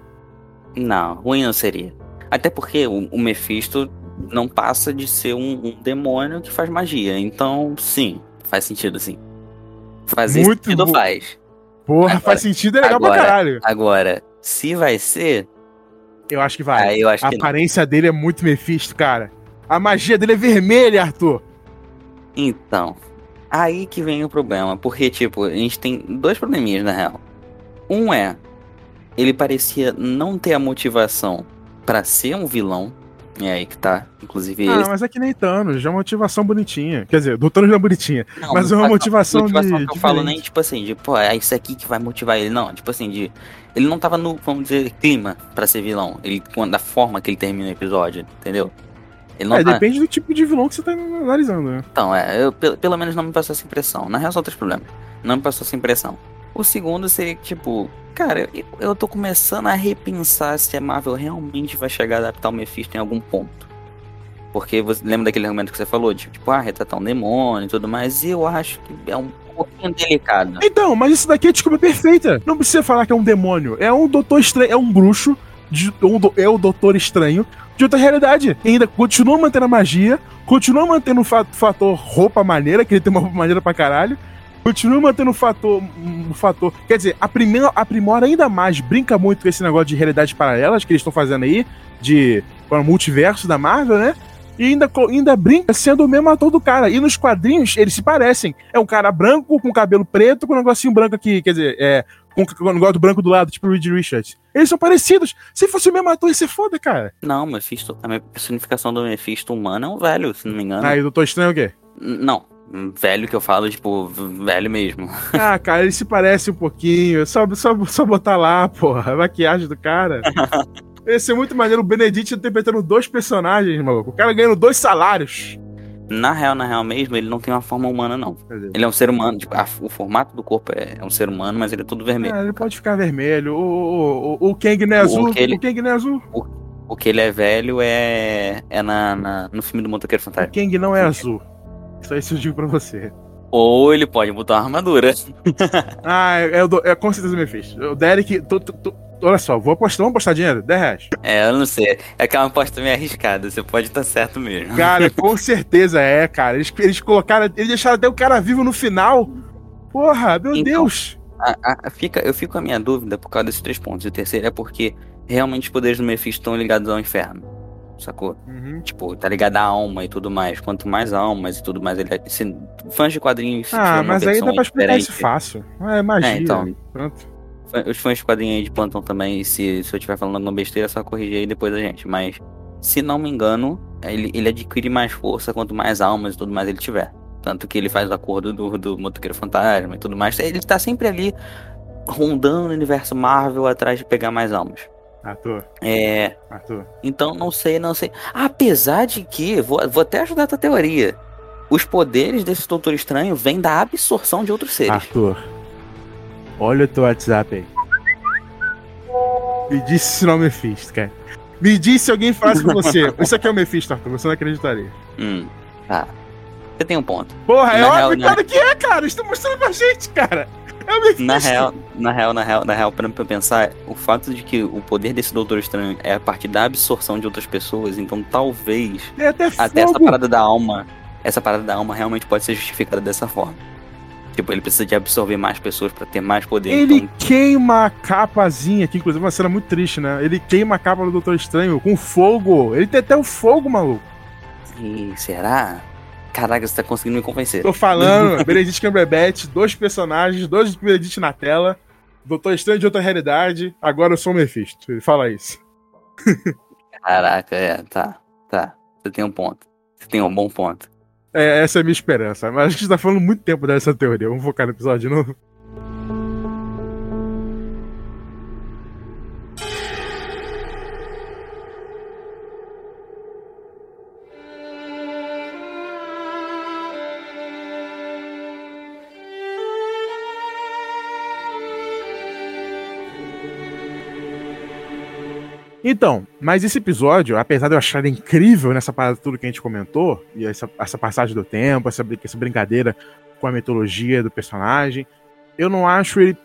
[SPEAKER 1] Não, ruim não seria. Até porque o, o Mephisto não passa de ser um, um demônio que faz magia. Então, sim, faz sentido, sim. Fazer
[SPEAKER 2] Muito
[SPEAKER 1] sentido faz.
[SPEAKER 2] Porra,
[SPEAKER 1] Agora-
[SPEAKER 2] faz sentido, é legal pra
[SPEAKER 1] agora-
[SPEAKER 2] caralho.
[SPEAKER 1] Agora, se vai ser,
[SPEAKER 2] Eu acho que vai.
[SPEAKER 1] eu acho
[SPEAKER 2] A
[SPEAKER 1] que não.
[SPEAKER 2] aparência dele é muito Mephisto, cara. A magia dele é vermelha, Arthur.
[SPEAKER 1] Então, aí que vem o problema. Porque, tipo, a gente tem dois probleminhas, na real. Um é, ele parecia não ter a motivação pra ser um vilão. É aí que tá. Inclusive,
[SPEAKER 2] Ah, mas é que nem Thanos, já é uma motivação bonitinha. Quer dizer, do Thanos não é bonitinha.
[SPEAKER 1] Não,
[SPEAKER 2] mas é uma motivação,
[SPEAKER 1] motivação
[SPEAKER 2] de.
[SPEAKER 1] que eu falo nem, tipo assim, de, pô, é isso aqui que vai motivar ele. Não, tipo assim, de. Ele não tava no, vamos dizer, clima pra ser vilão. Ele, da forma que ele termina o episódio, entendeu? Ele não
[SPEAKER 2] É,
[SPEAKER 1] tá-
[SPEAKER 2] depende do tipo de vilão que você tá analisando, né?
[SPEAKER 1] Então, é, eu, pelo, pelo menos não me passou essa impressão. Na real, são outros problemas. Não me passou essa impressão. O segundo seria que, tipo, cara, eu, tô começando a repensar se a Marvel realmente vai chegar a adaptar o Mephisto em algum ponto. Porque você lembra daquele argumento que você falou, de, tipo, ah, retratar um demônio e tudo mais, e eu acho que é um pouquinho delicado.
[SPEAKER 2] Então, mas isso daqui é desculpa perfeita. Não precisa falar que é um demônio. É um doutor estranho, é um bruxo, de, um é o doutor estranho de outra realidade. E ainda continua mantendo a magia, continua mantendo o fa- fator roupa maneira, que ele tem uma roupa maneira pra caralho. Continua mantendo o fator. O fator. Quer dizer, aprimora, aprimora ainda mais, brinca muito com esse negócio de realidades paralelas que eles estão fazendo aí, de o multiverso da Marvel, né? E ainda, ainda brinca sendo o mesmo ator do cara. E nos quadrinhos, eles se parecem. É um cara branco, com cabelo preto, com um negocinho branco aqui, quer dizer, é. Com o negócio branco do lado, tipo o Reed Richards. Eles são parecidos. Se fosse o mesmo ator, ia ser foda, cara.
[SPEAKER 1] Não, Mephisto, a personificação do Mephisto humano é um velho, se não me engano.
[SPEAKER 2] Aí o Doutor Estranho é o quê?
[SPEAKER 1] Não, velho que eu falo, tipo, velho mesmo.
[SPEAKER 2] Ah, cara, ele se parece um pouquinho. Só, só, só botar lá, porra, a maquiagem do cara. [LAUGHS] Ia ser muito maneiro o Benedict interpretando dois personagens, maluco. O cara ganhando dois salários.
[SPEAKER 1] Na real, na real mesmo, ele não tem uma forma humana, não. Ele é um ser humano, tipo, a- o formato do corpo é, é um ser humano, mas ele é todo vermelho.
[SPEAKER 2] Ah, ele pode ficar vermelho. O, o, o, o Kang não é
[SPEAKER 1] O
[SPEAKER 2] azul.
[SPEAKER 1] que ele-
[SPEAKER 2] O Kang não é azul.
[SPEAKER 1] O que ele é velho é, é na, na- no filme do Motoqueiro
[SPEAKER 2] O
[SPEAKER 1] Fantástico.
[SPEAKER 2] Kang não é azul. Só isso eu digo pra você.
[SPEAKER 1] Ou ele pode botar uma armadura. [LAUGHS]
[SPEAKER 2] Ah, é, é, o do- é com certeza o Mephisto. O Derek. tô- tô- tô- olha só, vou apostar, vamos apostar dinheiro? 10 reais.
[SPEAKER 1] É, eu não sei. É que é uma aposta meio arriscada. Você pode estar certo mesmo.
[SPEAKER 2] Cara, [LAUGHS] com certeza é, cara. Eles, eles colocaram. Eles deixaram até o cara vivo no final. Porra, meu
[SPEAKER 1] Então,
[SPEAKER 2] Deus.
[SPEAKER 1] A- a- fica, eu fico com a minha dúvida por causa desses três pontos. O terceiro é porque realmente os poderes do Mephisto estão ligados ao inferno. Sacou?
[SPEAKER 2] Uhum.
[SPEAKER 1] Tipo, tá ligado à alma e tudo mais. Quanto mais almas e tudo mais ele é. Se, fãs de quadrinhos.
[SPEAKER 2] Ah, mas aí dá pra explicar isso fácil. É magia.
[SPEAKER 1] É, então.
[SPEAKER 2] Pronto.
[SPEAKER 1] Os fãs de quadrinhos aí de plantão também, se, se eu estiver falando alguma besteira, é só corrigir aí depois a gente. Mas, se não me engano, ele, ele adquire mais força quanto mais almas e tudo mais ele tiver. Tanto que ele faz o acordo do, do motoqueiro fantasma e tudo mais. Ele tá sempre ali rondando o universo Marvel atrás de pegar mais almas.
[SPEAKER 2] Ator,
[SPEAKER 1] É.
[SPEAKER 2] ator.
[SPEAKER 1] Então não sei, não sei. Apesar de que, vou, vou até ajudar a tua teoria. Os poderes desse Doutor Estranho vêm da absorção de outros seres.
[SPEAKER 2] Arthur, olha o teu WhatsApp aí. Me disse se não é o Mephisto, cara. Me disse se alguém faz com você. [LAUGHS] Isso aqui é o Mephisto, Arthur. Você não acreditaria.
[SPEAKER 1] Hum, tá. Você tem um ponto.
[SPEAKER 2] Porra, é
[SPEAKER 1] Na
[SPEAKER 2] óbvio,
[SPEAKER 1] real, né?
[SPEAKER 2] claro que é, cara. Estão mostrando pra gente, cara. É.
[SPEAKER 1] Na real, na real, na real, na real, pra pensar, o fato de que o poder desse Doutor Estranho é a partir da absorção de outras pessoas, então talvez
[SPEAKER 2] É até
[SPEAKER 1] até essa parada da alma, essa parada da alma realmente pode ser justificada dessa forma. Tipo, ele precisa de absorver mais pessoas pra ter mais poder.
[SPEAKER 2] Ele
[SPEAKER 1] Então,
[SPEAKER 2] queima a capazinha aqui, inclusive uma cena muito triste, né? Ele queima a capa do Doutor Estranho com fogo. Ele tem até o fogo, maluco.
[SPEAKER 1] e será? Caraca, você tá conseguindo me convencer.
[SPEAKER 2] Tô falando, [LAUGHS] Benedict Cumberbatch, dois personagens, dois Benedict na tela, Doutor Estranho de outra realidade, agora eu sou o Mephisto. Ele fala isso.
[SPEAKER 1] Caraca, é, tá, tá. Você tem um ponto. Você tem um bom ponto.
[SPEAKER 2] É, essa é a minha esperança. Mas a gente tá falando muito tempo dessa teoria. Vamos focar no episódio de novo? Então, mas esse episódio, apesar de eu achar incrível nessa parada tudo que a gente comentou, e essa, essa passagem do tempo, essa, essa brincadeira com a mitologia do personagem, eu não acho ele.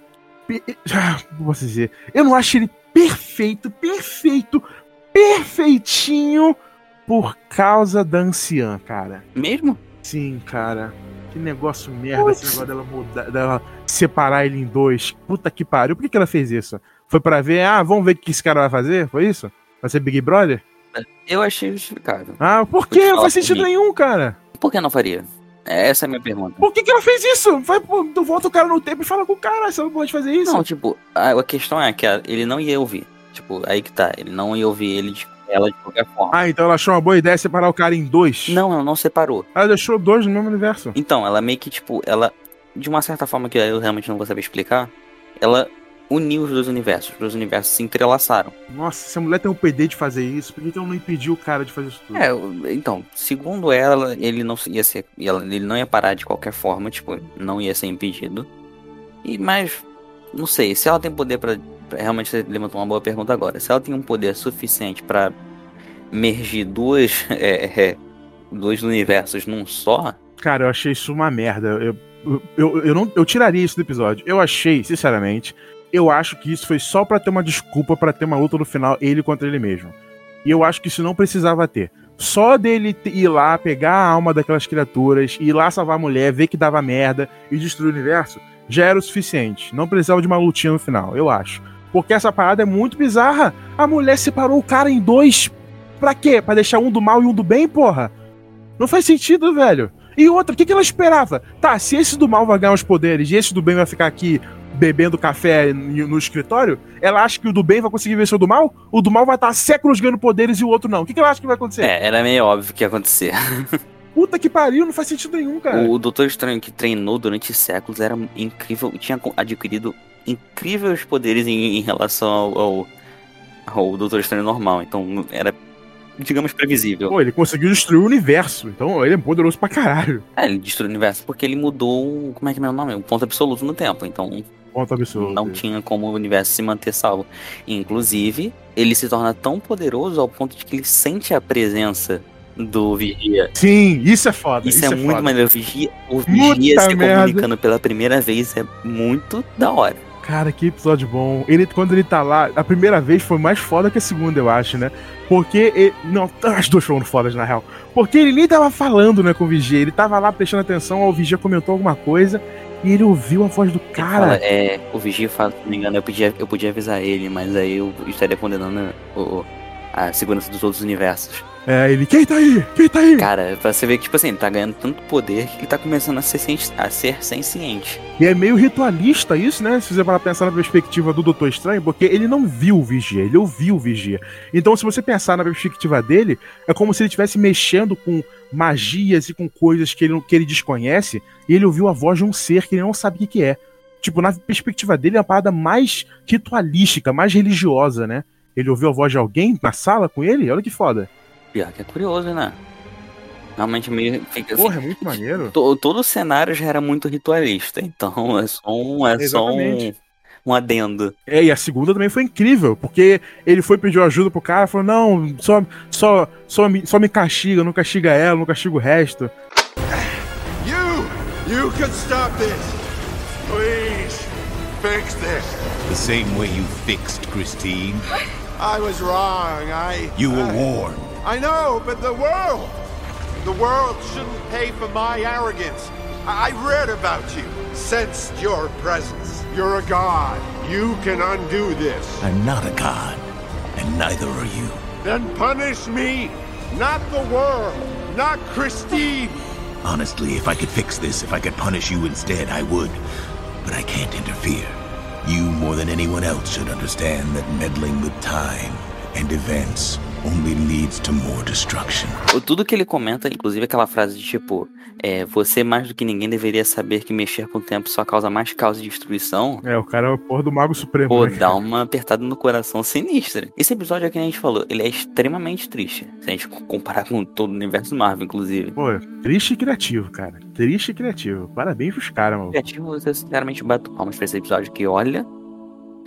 [SPEAKER 2] ah, Como posso dizer? Eu não acho ele perfeito, perfeito, perfeitinho por causa da anciã, cara.
[SPEAKER 1] Mesmo?
[SPEAKER 2] Sim, cara. Que negócio merda esse negócio dela mudar, dela separar ele em dois. Puta que pariu. Por que, que ela fez isso? Foi pra ver, ah, vamos ver o que esse cara vai fazer? Foi isso? Vai ser Big Brother?
[SPEAKER 1] Eu achei justificável.
[SPEAKER 2] Ah, por quê? Não faz sentido
[SPEAKER 1] mim.
[SPEAKER 2] nenhum, cara.
[SPEAKER 1] Por que não faria? Essa é a minha pergunta.
[SPEAKER 2] Por que, que ela fez isso? Vai, pô, tu volta o cara no tempo e fala com o cara, você não pode fazer isso.
[SPEAKER 1] Não, tipo, a, questão é que ele não ia ouvir. Tipo, aí que tá. Ele não ia ouvir ele de, ela de qualquer forma.
[SPEAKER 2] Ah, então ela achou uma boa ideia separar o cara em dois.
[SPEAKER 1] Não, ela não separou.
[SPEAKER 2] Ela deixou dois no mesmo universo.
[SPEAKER 1] Então, ela meio que, tipo, ela. De uma certa forma que eu realmente não vou saber explicar, ela uniu os dois universos. Os dois universos se entrelaçaram.
[SPEAKER 2] Nossa, se a mulher tem o PD de fazer isso, por que, ela não impediu o cara de fazer isso tudo?
[SPEAKER 1] É, então, segundo ela, ele não ia ser. Ele não ia parar de qualquer forma, tipo, não ia ser impedido. E mas. Não sei, se ela tem poder pra. pra- realmente você levantou uma boa pergunta agora. Se ela tem um poder suficiente pra mergir duas. [LAUGHS] É, é, dois universos num só.
[SPEAKER 2] Cara, eu achei isso uma merda. Eu, eu, eu, não, eu tiraria isso do episódio. Eu achei, sinceramente, eu acho que isso foi só pra ter uma desculpa pra ter uma luta no final, ele contra ele mesmo. E eu acho que isso não precisava ter. Só dele ir lá, pegar a alma daquelas criaturas, ir lá salvar a mulher, ver que dava merda e destruir o universo, já era o suficiente. Não precisava de uma lutinha no final, eu acho. Porque essa parada é muito bizarra. A mulher separou o cara em dois. Pra quê? Pra deixar um do mal e um do bem, porra? Não faz sentido, velho. E outra, o que, que ela esperava? Tá, se esse do mal vai ganhar os poderes e esse do bem vai ficar aqui bebendo café no escritório, ela acha que o do bem vai conseguir vencer o do mal? O do mal vai estar séculos ganhando poderes e o outro não. O que, que ela acha que vai acontecer?
[SPEAKER 1] É, era meio óbvio que ia acontecer. [LAUGHS]
[SPEAKER 2] Puta que pariu, não faz sentido nenhum, cara.
[SPEAKER 1] O Doutor Estranho que treinou durante séculos era incrível, tinha adquirido incríveis poderes em, em relação ao, ao, ao Doutor Estranho normal. Então era, digamos, previsível.
[SPEAKER 2] Pô, ele conseguiu destruir o universo, então ele é poderoso pra caralho.
[SPEAKER 1] É, ele destruiu o universo porque ele mudou, o- como é que é o nome? O ponto absoluto no tempo. Então
[SPEAKER 2] Ponto absurdo.
[SPEAKER 1] não tinha como o universo se manter salvo. Inclusive, ele se torna tão poderoso ao ponto de que ele sente a presença do Vigia.
[SPEAKER 2] Sim, isso é foda.
[SPEAKER 1] Isso, é, muito
[SPEAKER 2] foda.
[SPEAKER 1] maneiro. O Vigia, o Vigia se
[SPEAKER 2] merda.
[SPEAKER 1] comunicando pela primeira vez é muito da hora.
[SPEAKER 2] Cara, que episódio bom. Ele, quando ele tá lá, a primeira vez foi mais foda que a segunda, eu acho, né? Porque. Ele, não, as duas foram fodas, na real. Porque ele nem tava falando, né, com o Vigia. Ele tava lá prestando atenção, o Vigia comentou alguma coisa e ele ouviu a voz do cara.
[SPEAKER 1] fala, é, o Vigia fala, se não me engano, eu podia, eu podia avisar ele, mas aí eu estaria condenando o, o- a segurança dos outros universos.
[SPEAKER 2] É, ele, quem tá aí? Quem tá aí?
[SPEAKER 1] Cara, pra você ver que, tipo assim, ele tá ganhando tanto poder que ele tá começando a ser, a ser senciente.
[SPEAKER 2] E é meio ritualista isso, né? Se você parar pensar na perspectiva do Doutor Estranho, porque ele não viu o Vigia, ele ouviu o Vigia. Então, se você pensar na perspectiva dele, é como se ele estivesse mexendo com magias e com coisas que ele, que ele desconhece, e ele ouviu a voz de um ser que ele não sabe o que é. Tipo, na perspectiva dele, é uma parada mais ritualística, mais religiosa, né? Ele ouviu a voz de alguém na sala com ele? Olha que foda.
[SPEAKER 1] Pior que é curioso, né? Realmente meio. Fica,
[SPEAKER 2] Porra, é muito maneiro.
[SPEAKER 1] To- todo o cenário já era muito ritualista, então é só um, é só um, um adendo.
[SPEAKER 2] É, e a segunda também foi incrível, porque ele foi pedir ajuda pro cara, falou, não, só, só, só, me, só me castiga, não castiga ela, não castiga o resto.
[SPEAKER 7] You! You can stop this! Please! Fix this!
[SPEAKER 8] The same way you fixed Christine.
[SPEAKER 7] I was wrong. I.
[SPEAKER 8] You were
[SPEAKER 7] I-
[SPEAKER 8] warned.
[SPEAKER 7] I know, but the world! The world shouldn't pay for my arrogance. I, I read about you, sensed your presence. You're a god. You can undo this.
[SPEAKER 8] I'm not a god, and neither are you.
[SPEAKER 7] Then punish me, not the world, not Christine.
[SPEAKER 8] Honestly, if I could fix this, if I could punish you instead, I would. But I can't interfere. You, more than anyone else, should understand that meddling with time and events only leads to more destruction.
[SPEAKER 1] O- Tudo que ele comenta, inclusive aquela frase de tipo, é, você mais do que ninguém deveria saber que mexer com o tempo só causa mais causa de destruição.
[SPEAKER 2] É, o cara é o porra do Mago Supremo.
[SPEAKER 1] Pô,
[SPEAKER 2] né,
[SPEAKER 1] dá uma apertada no coração sinistra. Esse episódio aqui a gente falou, ele é extremamente triste. Se a gente comparar com todo o universo Marvel, inclusive.
[SPEAKER 2] Pô, triste e criativo, cara. Triste e criativo. Parabéns pros caras, mano.
[SPEAKER 1] criativo, eu sinceramente bato palmas pra esse episódio que, olha,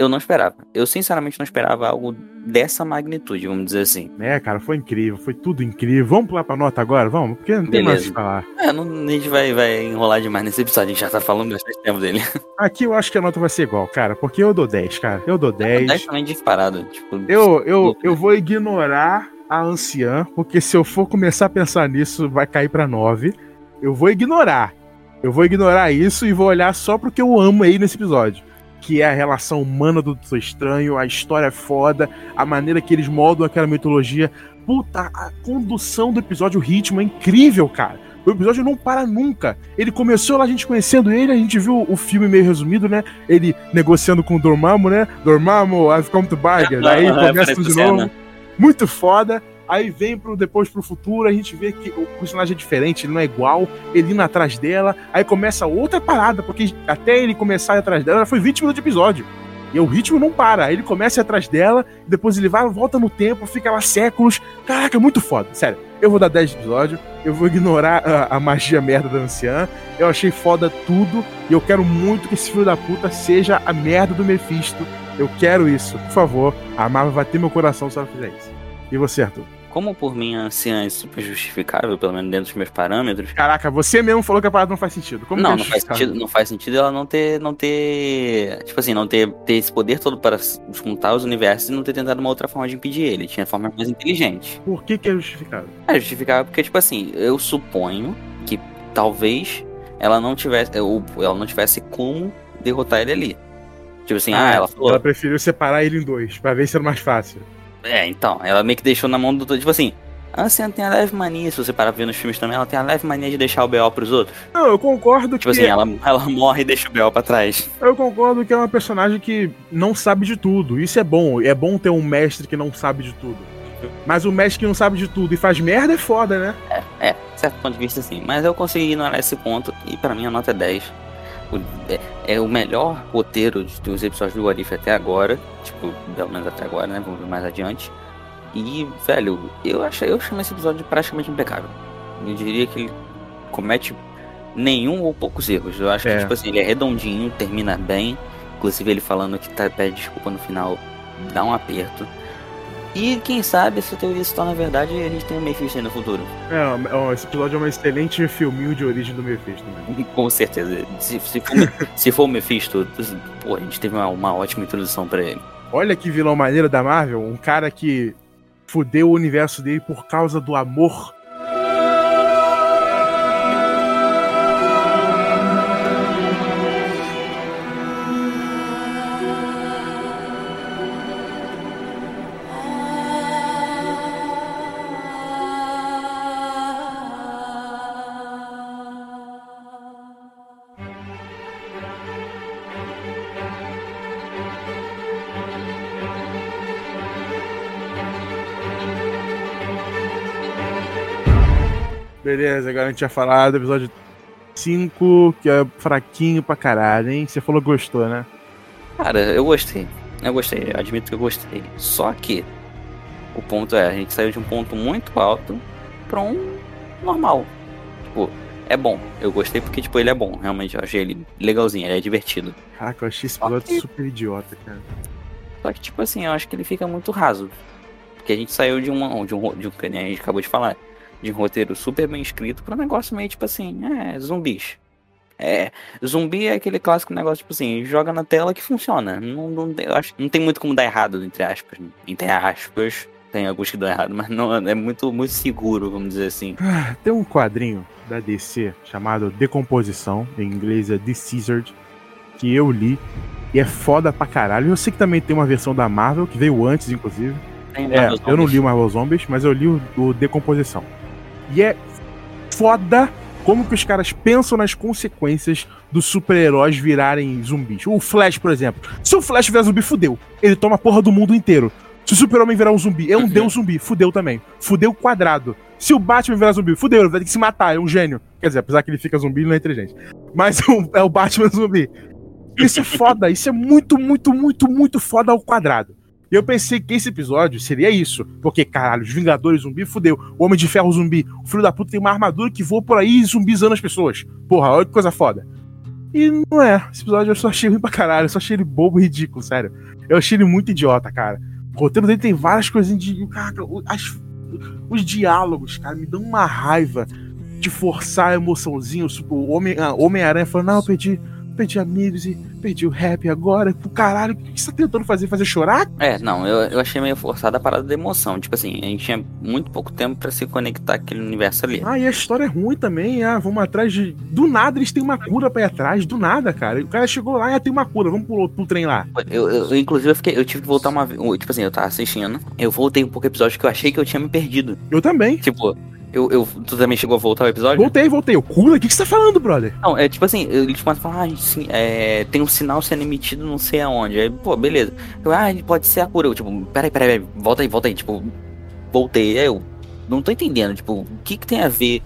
[SPEAKER 1] eu não esperava. Eu sinceramente não esperava algo dessa magnitude, vamos dizer assim.
[SPEAKER 2] É, cara, foi incrível, foi tudo incrível. Vamos pular pra nota agora? Vamos? Porque não tem mais o
[SPEAKER 1] Beleza.
[SPEAKER 2] que falar.
[SPEAKER 1] É, não, a gente vai, vai enrolar demais nesse episódio, a gente já tá falando bastante tempo dele. [LAUGHS]
[SPEAKER 2] Aqui eu acho que a nota vai ser igual, cara, porque eu dou 10, cara. Eu dou 10.
[SPEAKER 1] 10 também disparado, tipo...
[SPEAKER 2] Eu, eu, eu vou ignorar a anciã, porque se eu for começar a pensar nisso, vai cair pra 9. Eu vou ignorar. Eu vou ignorar isso e vou olhar só pro que eu amo aí nesse episódio. Que é a relação humana do Doutor Estranho, a história é foda, a maneira que eles moldam aquela mitologia. Puta, a condução do episódio, o ritmo é incrível, cara. O episódio não para nunca. Ele começou lá, a gente conhecendo ele, a gente viu o filme meio resumido, né? Ele negociando com o Dormammu, né? Dormammu, I've come to bargain. Aí
[SPEAKER 1] Aham, [LAUGHS]
[SPEAKER 2] começa tudo de novo. Muito foda. Aí vem pro depois pro futuro, a gente vê que o personagem é diferente, ele não é igual, ele indo atrás dela, aí começa outra parada, porque até ele começar atrás dela, foi 20 minutos de episódio. E o ritmo não para. Aí ele começa atrás dela, depois ele vai, volta no tempo, fica lá séculos. Caraca, é muito foda. Sério, eu vou dar 10 episódios, eu vou ignorar a, a magia merda da anciã. Eu achei foda tudo, e eu quero muito que esse filho da puta seja a merda do Mephisto. Eu quero isso, por favor. A Marvel vai ter meu coração se ela fizer isso. E você, Arthur?
[SPEAKER 1] Como por mim a anciã é super justificável, pelo menos dentro dos meus parâmetros,
[SPEAKER 2] Caraca, você mesmo falou que a parada não faz sentido. Como
[SPEAKER 1] não,
[SPEAKER 2] que é
[SPEAKER 1] não faz sentido, não faz sentido ela não ter, não ter, tipo assim, não ter, ter esse poder todo para juntar os universos e não ter tentado uma outra forma de impedir ele. Tinha forma mais inteligente.
[SPEAKER 2] Por que, que é justificável?
[SPEAKER 1] É justificável porque, tipo assim, eu suponho que talvez ela não tivesse, ou ela não tivesse como derrotar ele ali. Tipo assim, ah, ela falou,
[SPEAKER 2] Ela preferiu separar ele em dois, pra ver se era mais fácil.
[SPEAKER 1] É, então, ela meio que deixou na mão do, tipo assim, a anciã tem a leve mania, se você parar pra ver nos filmes também, ela tem a leve mania de deixar o B.O. pros outros.
[SPEAKER 2] Não, eu concordo
[SPEAKER 1] Tipo
[SPEAKER 2] que
[SPEAKER 1] assim, ela, ela [LAUGHS] morre e deixa o B.O. pra trás.
[SPEAKER 2] eu concordo que é uma personagem que não sabe de tudo. Isso é bom. É bom ter um mestre que não sabe de tudo. Mas o mestre que não sabe de tudo e faz merda é foda, né?
[SPEAKER 1] É, certo ponto de vista sim. Mas eu consegui ignorar esse ponto e pra mim a nota é 10. É, é o melhor roteiro dos episódios do Warif até agora. Tipo, pelo menos até agora, né? Vamos ver mais adiante. E, velho, eu achei, eu chamo esse episódio de praticamente impecável. Eu diria que ele comete nenhum ou poucos erros. Eu acho
[SPEAKER 2] É.
[SPEAKER 1] que, tipo assim, ele é redondinho, termina bem. Inclusive ele falando que tá, pede desculpa no final, dá um aperto. E quem sabe essa teoria se torna verdade e a gente tem o Mephisto aí no futuro.
[SPEAKER 2] É, ó, esse episódio é um excelente filminho de origem do Mephisto. Né? [LAUGHS]
[SPEAKER 1] Com certeza. Se, se, for, se for o Mephisto, pô, a gente teve uma, uma ótima introdução pra ele.
[SPEAKER 2] Olha que vilão maneiro da Marvel, um cara que fudeu o universo dele por causa do amor. Beleza, agora a gente vai falar do episódio 5, que é fraquinho pra caralho, hein? Você falou que gostou, né?
[SPEAKER 1] Cara, eu gostei. Eu gostei, eu admito que eu gostei. Só que o ponto é, a gente saiu de um ponto muito alto pra um normal. Tipo, é bom. Eu gostei porque, tipo, ele é bom. Realmente, eu achei ele legalzinho, ele é divertido.
[SPEAKER 2] Caraca, eu achei esse episódio super idiota, cara.
[SPEAKER 1] Só que, tipo assim, eu acho que ele fica muito raso. Porque a gente saiu de um, de um, de um que nem a gente acabou de falar, de um roteiro super bem escrito pra um negócio meio, tipo assim, é, zumbis. É, zumbi é aquele clássico negócio, tipo assim, joga na tela que funciona. Não, não, tem- eu acho não tem muito como dar errado, entre aspas. Entre aspas, tem alguns que dão errado, mas não, é muito, muito seguro, vamos dizer assim. [SIGHS]
[SPEAKER 2] Tem um quadrinho da DC chamado Decomposição, em inglês é Deceased, que eu li e é foda pra caralho. Eu sei que também tem uma versão da Marvel, que veio antes, inclusive.
[SPEAKER 1] Tem
[SPEAKER 2] É,
[SPEAKER 1] Marvel
[SPEAKER 2] eu não li o Marvel Zombies, mas eu li o, o Decomposição. E é foda como que os caras pensam nas consequências dos super-heróis virarem zumbis. O Flash, por exemplo. Se o Flash virar zumbi, fudeu. Ele toma a porra do mundo inteiro. Se o super-homem virar um zumbi, é um
[SPEAKER 1] Uhum.
[SPEAKER 2] deus zumbi, fudeu também. Fudeu quadrado. Se o Batman virar zumbi, fudeu, ele vai ter que se matar, é um gênio. Quer dizer, apesar que ele fica zumbi, ele não é inteligente. Mas [LAUGHS] é o Batman zumbi. Isso é foda, isso é muito, muito, muito, muito foda ao quadrado. E eu pensei que esse episódio seria isso. Porque, caralho, os Vingadores zumbi, fudeu. O Homem de Ferro zumbi. O filho da puta tem uma armadura que voa por aí zumbizando as pessoas. Porra, olha que coisa foda. E não é. Esse episódio eu só achei ruim pra caralho. Eu só achei ele bobo e ridículo, sério. Eu achei ele muito idiota, cara. O roteiro dele tem várias coisinhas de. Cara, as- os diálogos, cara, me dão uma raiva de forçar a emoçãozinha. O Homem- ah, Homem-Aranha falando, não, eu perdi, perdi amigos e perdi o rap agora. Pô, caralho, o que você tá tentando fazer? Fazer chorar?
[SPEAKER 1] É, não, eu, eu achei meio forçada a parada da emoção. Tipo assim, a gente tinha muito pouco tempo pra se conectar aquele universo ali.
[SPEAKER 2] Ah, e a história é ruim também. Ah, vamos atrás de. Do nada eles têm uma cura pra ir atrás, do nada, cara. O cara chegou lá e ah, tem uma cura, vamos pro, pro trem lá.
[SPEAKER 1] Eu, eu- eu, inclusive, eu, fiquei, eu tive que voltar uma vez. Tipo assim, eu tava assistindo. Eu voltei um pouco episódio que eu achei que eu tinha me perdido.
[SPEAKER 2] Eu também.
[SPEAKER 1] Tipo, eu, eu, tu também chegou a voltar o episódio?
[SPEAKER 2] Voltei, voltei. Eu, cura? O que, que você tá falando, brother?
[SPEAKER 1] Não, é tipo assim, eles começam a falar, ah, sim, é, tem um sinal sendo emitido não sei aonde. Aí, pô, beleza. Eu, ah, ele pode ser a cura. Eu, tipo, peraí, peraí, peraí, volta aí, volta aí. Tipo, voltei. Aí eu não tô entendendo, tipo, o que que tem a ver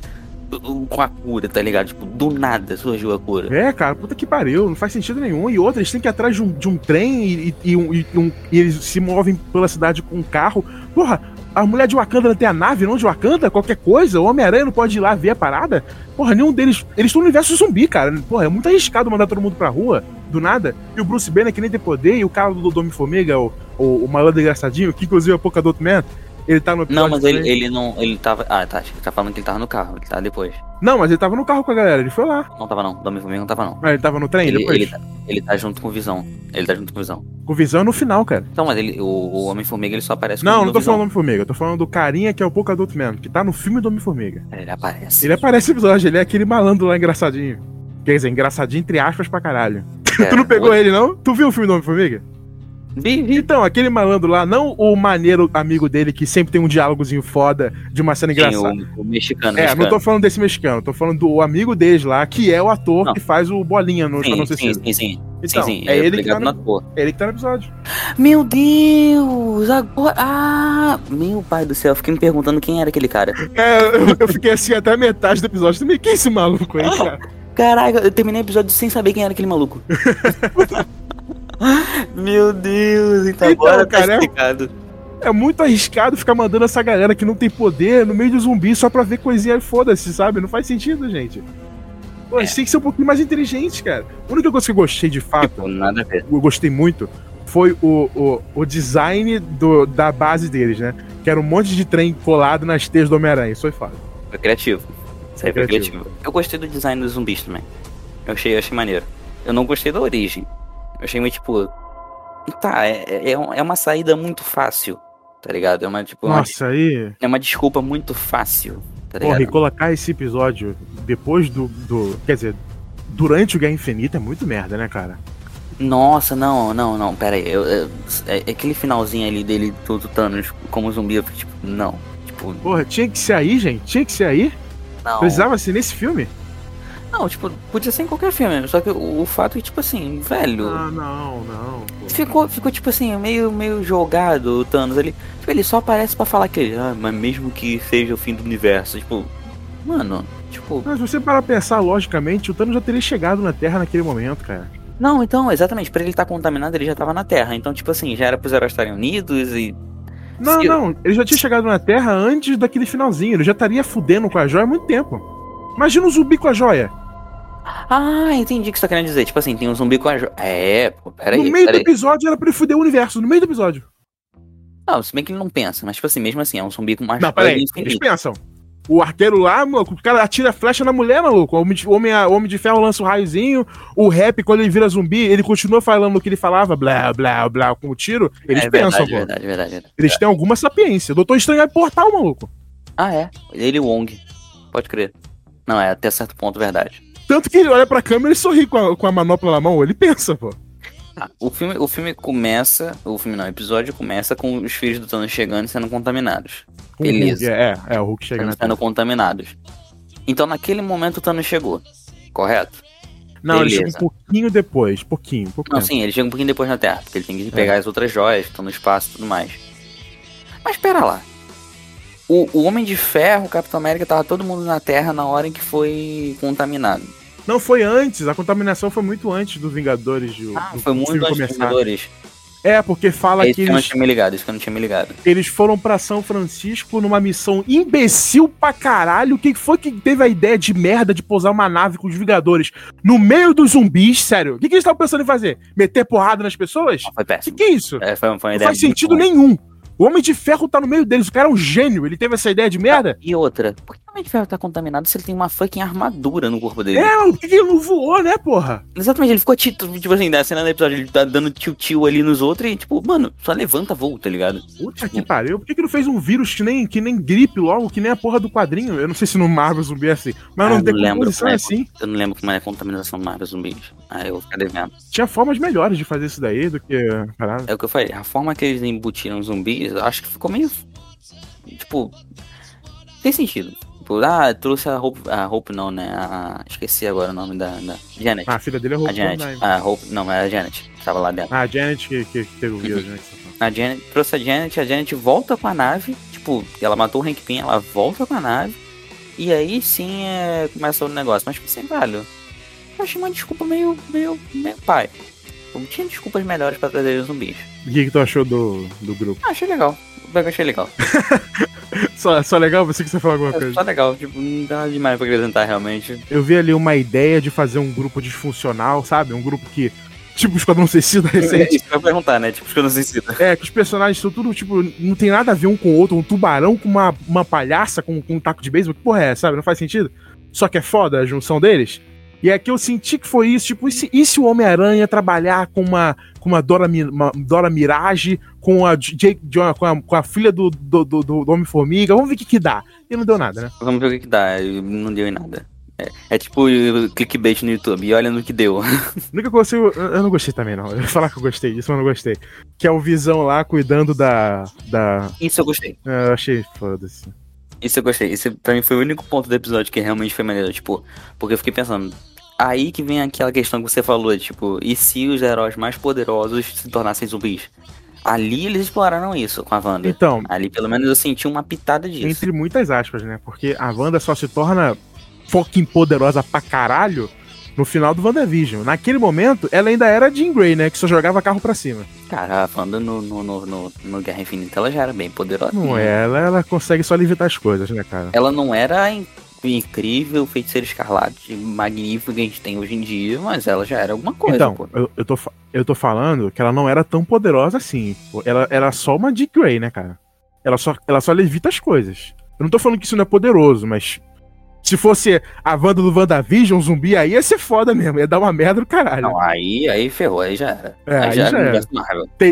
[SPEAKER 1] com a cura, tá ligado? Tipo, do nada surgiu a cura.
[SPEAKER 2] É, cara, puta que pariu, não faz sentido nenhum. E outra, eles têm que ir atrás de um, de um trem e, e- e um- e um- e eles se movem pela cidade com um carro. Porra, a mulher de Wakanda não tem a nave, não de Wakanda? Qualquer coisa, o Homem-Aranha não pode ir lá ver a parada? Porra, nenhum deles. Eles estão no universo zumbi, cara. Porra, é muito arriscado mandar todo mundo pra rua, do nada. E o Bruce Banner que nem tem poder, e o cara do Dome Formiga, o, o, o malandro engraçadinho, que inclusive é o Polkadot Man, ele tá no
[SPEAKER 1] Não, mas ele,
[SPEAKER 2] também.
[SPEAKER 1] ele não. Ele tava. Ah, tá. Acho que tá falando que ele tava no carro. Ele tava depois.
[SPEAKER 2] Não, mas ele tava no carro com a galera, ele foi lá.
[SPEAKER 1] Não tava não. Dome Formiga não tava não.
[SPEAKER 2] Mas ele tava no trem
[SPEAKER 1] Ele,
[SPEAKER 2] depois?
[SPEAKER 1] ele, tá, ele tá junto com o Visão. Ele tá junto com o Visão.
[SPEAKER 2] Com visão no final, cara.
[SPEAKER 1] Então, mas ele, o, o Homem-Formiga ele só aparece
[SPEAKER 2] Não, não tô falando do Homem-Formiga, eu tô falando do carinha que é o Polkadot Man, que tá no filme do Homem-Formiga.
[SPEAKER 1] Ele aparece.
[SPEAKER 2] Ele aparece no episódio, ele é aquele malandro lá engraçadinho. Quer dizer, engraçadinho entre aspas pra caralho. [LAUGHS]
[SPEAKER 1] É,
[SPEAKER 2] tu não pegou
[SPEAKER 1] o-
[SPEAKER 2] ele, não? Tu viu o filme do Homem-Formiga? Então, aquele malandro lá, não o maneiro amigo dele que sempre tem um diálogozinho foda de uma cena
[SPEAKER 1] Sim,
[SPEAKER 2] engraçada.
[SPEAKER 1] o, o mexicano.
[SPEAKER 2] É,
[SPEAKER 1] mexicano.
[SPEAKER 2] não tô falando desse mexicano, tô falando do amigo deles lá, que é o ator
[SPEAKER 1] Não.
[SPEAKER 2] que faz o Bolinha no
[SPEAKER 1] Sim, sim, sim, sim.
[SPEAKER 2] Então,
[SPEAKER 1] sim, sim.
[SPEAKER 2] é
[SPEAKER 1] eu
[SPEAKER 2] ele que tá no-. É ele que tá no episódio.
[SPEAKER 1] Meu Deus! Agora. Ah! Meu pai do céu, eu fiquei me perguntando quem era aquele cara.
[SPEAKER 2] É, eu, eu fiquei assim até a metade do episódio também. Quem é esse maluco aí, cara?
[SPEAKER 1] Caraca, eu terminei o episódio sem saber quem era aquele maluco. [LAUGHS] Meu Deus, então,
[SPEAKER 2] Então,
[SPEAKER 1] agora tá
[SPEAKER 2] cara, é-
[SPEAKER 1] explicado.
[SPEAKER 2] É muito arriscado ficar mandando essa galera que não tem poder no meio de zumbi só pra ver coisinha e foda-se, sabe? Não faz sentido, gente. Pô, gente tem que ser um pouquinho mais inteligente, cara. A única coisa que eu gostei de fato,
[SPEAKER 1] Tipo, nada a ver.
[SPEAKER 2] eu gostei muito, foi o, o, o design do, da base deles, né? Que era um monte de trem colado nas teias do Homem-Aranha. Isso foi foda.
[SPEAKER 1] Foi criativo. Isso aí
[SPEAKER 2] Foi
[SPEAKER 1] foi criativo. Eu gostei do design dos zumbis também. Eu achei, eu achei maneiro. Eu não gostei da origem. Eu achei meio tipo. Tá, é, é, é uma saída muito fácil. Tá ligado? É uma, tipo, uma,
[SPEAKER 2] Nossa, aí.
[SPEAKER 1] é uma desculpa muito fácil. Tá
[SPEAKER 2] Porra, e
[SPEAKER 1] ligado?
[SPEAKER 2] colocar esse episódio depois do, do. Quer dizer, durante o Guerra Infinita é muito merda, né, cara?
[SPEAKER 1] Nossa, não, não, não, pera aí. Eu, eu- é, é aquele finalzinho ali dele, do do Thanos como zumbi, eu tipo, não. Tipo,
[SPEAKER 2] Porra, tinha que ser aí, gente? Tinha que ser aí?
[SPEAKER 1] não.
[SPEAKER 2] Precisava ser nesse filme?
[SPEAKER 1] Não, tipo, podia ser em qualquer filme. Só que o, o fato é que, tipo assim, velho.
[SPEAKER 2] Ah, não, não. pô.
[SPEAKER 1] Ficou, ficou tipo assim, meio, meio jogado o Thanos. Ele, tipo, ele só aparece pra falar que, ah, mas mesmo que seja o fim do universo, tipo, Mano, tipo.
[SPEAKER 2] Mas se você parar pra pensar logicamente, o Thanos já teria chegado na Terra naquele momento, cara.
[SPEAKER 1] Não, então, exatamente, pra ele estar contaminado, ele já tava na Terra. Então, tipo assim, já era pros heróis estarem unidos e.
[SPEAKER 2] Não,
[SPEAKER 1] Se-
[SPEAKER 2] não, ele já tinha chegado na Terra antes daquele finalzinho. Ele já estaria fudendo com a joia há muito tempo. Imagina um zumbi com a joia.
[SPEAKER 1] Ah, entendi o que você tá querendo dizer. Tipo assim, tem um zumbi com a. jo- É, pô, peraí.
[SPEAKER 2] no meio do
[SPEAKER 1] peraí.
[SPEAKER 2] episódio era pra ele fuder o universo, no meio do episódio.
[SPEAKER 1] Não, se bem que ele não pensa, mas tipo assim, mesmo assim, é um zumbi com uma
[SPEAKER 2] Não, peraí,
[SPEAKER 1] do
[SPEAKER 2] eles pensam. O arqueiro lá, maluco, o cara atira flecha na mulher, maluco. O homem de, o homem, homem de ferro lança um raiozinho. O rap, quando ele vira zumbi, ele continua falando o que ele falava, blá, blá, blá, com o tiro. Eles
[SPEAKER 1] é
[SPEAKER 2] pensam,
[SPEAKER 1] verdade,
[SPEAKER 2] pô.
[SPEAKER 1] verdade, verdade, verdade.
[SPEAKER 2] Eles têm alguma sapiência. Doutor Estranho é portal, maluco.
[SPEAKER 1] Ah, é. Ele e o Wong. Pode crer. Não, é até certo ponto verdade.
[SPEAKER 2] Tanto que ele olha pra câmera e sorri com a, com a manopla na mão. Ele pensa, pô.
[SPEAKER 1] Ah, o, filme, o filme começa. O filme não, o episódio começa com os filhos do Thanos chegando e sendo contaminados.
[SPEAKER 2] O
[SPEAKER 1] Beleza.
[SPEAKER 2] Hulk, é, é, o Hulk chega na
[SPEAKER 1] Thanos sendo contaminados. Então naquele momento o Thanos chegou. Correto?
[SPEAKER 2] Não, ele chega
[SPEAKER 1] Beleza.
[SPEAKER 2] um pouquinho depois. Pouquinho, pouquinho.
[SPEAKER 1] Não, sim, ele chega um pouquinho depois na Terra, porque ele tem que pegar as outras joias que estão no espaço e tudo mais. Mas pera lá. O, o Homem de Ferro, o Capitão América, tava todo mundo na Terra na hora em que foi contaminado.
[SPEAKER 2] Não foi antes, a contaminação foi muito antes dos Vingadores. Do,
[SPEAKER 1] Ah,
[SPEAKER 2] do
[SPEAKER 1] foi muito antes dos Vingadores.
[SPEAKER 2] É, porque fala
[SPEAKER 1] isso
[SPEAKER 2] que
[SPEAKER 1] que eu não
[SPEAKER 2] eles,
[SPEAKER 1] tinha me ligado, isso que eu não tinha me ligado.
[SPEAKER 2] eles foram pra São Francisco numa missão imbecil pra caralho. Quem foi que teve a ideia de merda de pousar uma nave com os Vingadores no meio dos zumbis? Sério, o que, que eles estavam pensando em fazer? Meter porrada nas pessoas?
[SPEAKER 1] Não, foi
[SPEAKER 2] Que
[SPEAKER 1] péssimo.
[SPEAKER 2] que é isso?
[SPEAKER 1] É, foi, foi
[SPEAKER 2] Não faz sentido
[SPEAKER 1] ruim.
[SPEAKER 2] nenhum. O Homem de Ferro tá no meio deles. O cara é um gênio. Ele teve essa ideia de merda.
[SPEAKER 1] E outra, por que o Ferro tá contaminado se ele tem uma fucking armadura no corpo dele?
[SPEAKER 2] É, o que ele não voou, né, porra?
[SPEAKER 1] Exatamente, ele ficou tipo, tipo assim, na cena do episódio, ele tá dando tio-tio ali nos outros e, tipo, mano, só levanta voo, tá ligado?
[SPEAKER 2] Puta que pariu. Por que, que não fez um vírus que nem, que nem gripe logo, que nem a porra do quadrinho? Eu não sei se no Marvel zumbi é assim. Mas
[SPEAKER 1] Ah,
[SPEAKER 2] não tem
[SPEAKER 1] não
[SPEAKER 2] composição
[SPEAKER 1] como é.
[SPEAKER 2] assim.
[SPEAKER 1] Eu não lembro como é a contaminação do Marvel zumbis. Ah, eu vou ficar devendo.
[SPEAKER 2] Tinha formas melhores de fazer isso daí do que.
[SPEAKER 1] É o que eu falei, a forma que eles embutiram zumbis, eu acho que ficou meio. Tipo. Tem sentido. Tipo, ah, trouxe a Hope. A Hope não, né? A, esqueci agora o nome da. da Janet.
[SPEAKER 2] Ah, a filha dele é
[SPEAKER 1] a
[SPEAKER 2] Hope
[SPEAKER 1] Janet.
[SPEAKER 2] Van Dyne.
[SPEAKER 1] A Hope. Não, era a Janet. que Tava lá dentro.
[SPEAKER 2] Ah, a Janet que, que, teve o [LAUGHS] vírus, né?
[SPEAKER 1] A Janet trouxe a Janet, a Janet volta com a nave. Tipo, ela matou o Hank Pym, ela volta com a nave. E aí sim é, começa o negócio. Mas, tipo assim, velho. Eu achei uma desculpa meio. meio. meio pai. Eu tinha desculpas melhores pra trazer os zumbis.
[SPEAKER 2] O que, que tu achou do, do grupo?
[SPEAKER 1] Ah, achei legal. Eu achei legal. [LAUGHS] [LAUGHS]
[SPEAKER 2] Só, só legal você que você falou alguma
[SPEAKER 1] É
[SPEAKER 2] coisa.
[SPEAKER 1] só legal, tipo, não dá nada demais pra acrescentar realmente.
[SPEAKER 2] Eu vi ali uma ideia de fazer um grupo disfuncional, sabe? Um grupo que. Tipo Esquadrão Suicida recente.
[SPEAKER 1] Isso que eu ia perguntar, né? Tipo, sei se.
[SPEAKER 2] É, que os personagens são tudo, tipo, não tem nada a ver um com o outro. Um tubarão com uma, uma palhaça com, com um taco de beisebol. Que porra é, sabe? Não faz sentido. Só que é foda a junção deles. E aqui eu senti que foi isso, tipo, e se, e se o Homem-Aranha trabalhar com uma, com uma, Dora, uma Dora Mirage, com a, Jake, com a, com a filha do, do, do, do Homem-Formiga, vamos ver o que que dá. E não deu nada, né?
[SPEAKER 1] Vamos ver o que, que dá. Não deu em nada. É, é tipo clickbait no YouTube. E olha no que deu.
[SPEAKER 2] A única coisa que eu, não gostei também, não. Eu ia falar que eu gostei disso, mas eu não gostei. Que é o Visão lá cuidando da. da...
[SPEAKER 1] Isso eu gostei.
[SPEAKER 2] É, Eu achei foda-se.
[SPEAKER 1] Isso eu gostei. Isso pra mim foi o único ponto do episódio que realmente foi maneiro. Tipo, porque eu fiquei pensando. Aí que vem aquela questão que você falou, tipo, e se os heróis mais poderosos se tornassem zumbis? Ali eles exploraram isso com a Wanda.
[SPEAKER 2] Então,
[SPEAKER 1] Ali pelo menos eu senti uma pitada disso.
[SPEAKER 2] entre muitas aspas, né? Porque a Wanda só se torna fucking poderosa pra caralho no final do WandaVision. Naquele momento, ela ainda era Jean Grey, né? Que só jogava carro pra cima.
[SPEAKER 1] Cara, a Wanda no, no, no, no, no Guerra Infinita ela já era bem poderosa.
[SPEAKER 2] Não é, ela, ela consegue só levitar as coisas, né, cara?
[SPEAKER 1] Ela não era incrível, feiticeira escarlate, magnífica que a gente tem hoje em dia, mas ela já era alguma coisa,
[SPEAKER 2] então,
[SPEAKER 1] pô.
[SPEAKER 2] eu, eu, tô, eu tô falando que ela não era tão poderosa assim. pô. Ela era só uma Jean Grey, né, cara? Ela só, ela só levita as coisas. Eu não tô falando que isso não é poderoso, mas. Se fosse a Wanda do WandaVision, um zumbi, aí ia ser foda mesmo. Ia dar uma merda do caralho.
[SPEAKER 1] Não, aí, aí ferrou, aí já era.
[SPEAKER 2] É, aí
[SPEAKER 1] já
[SPEAKER 2] já
[SPEAKER 1] era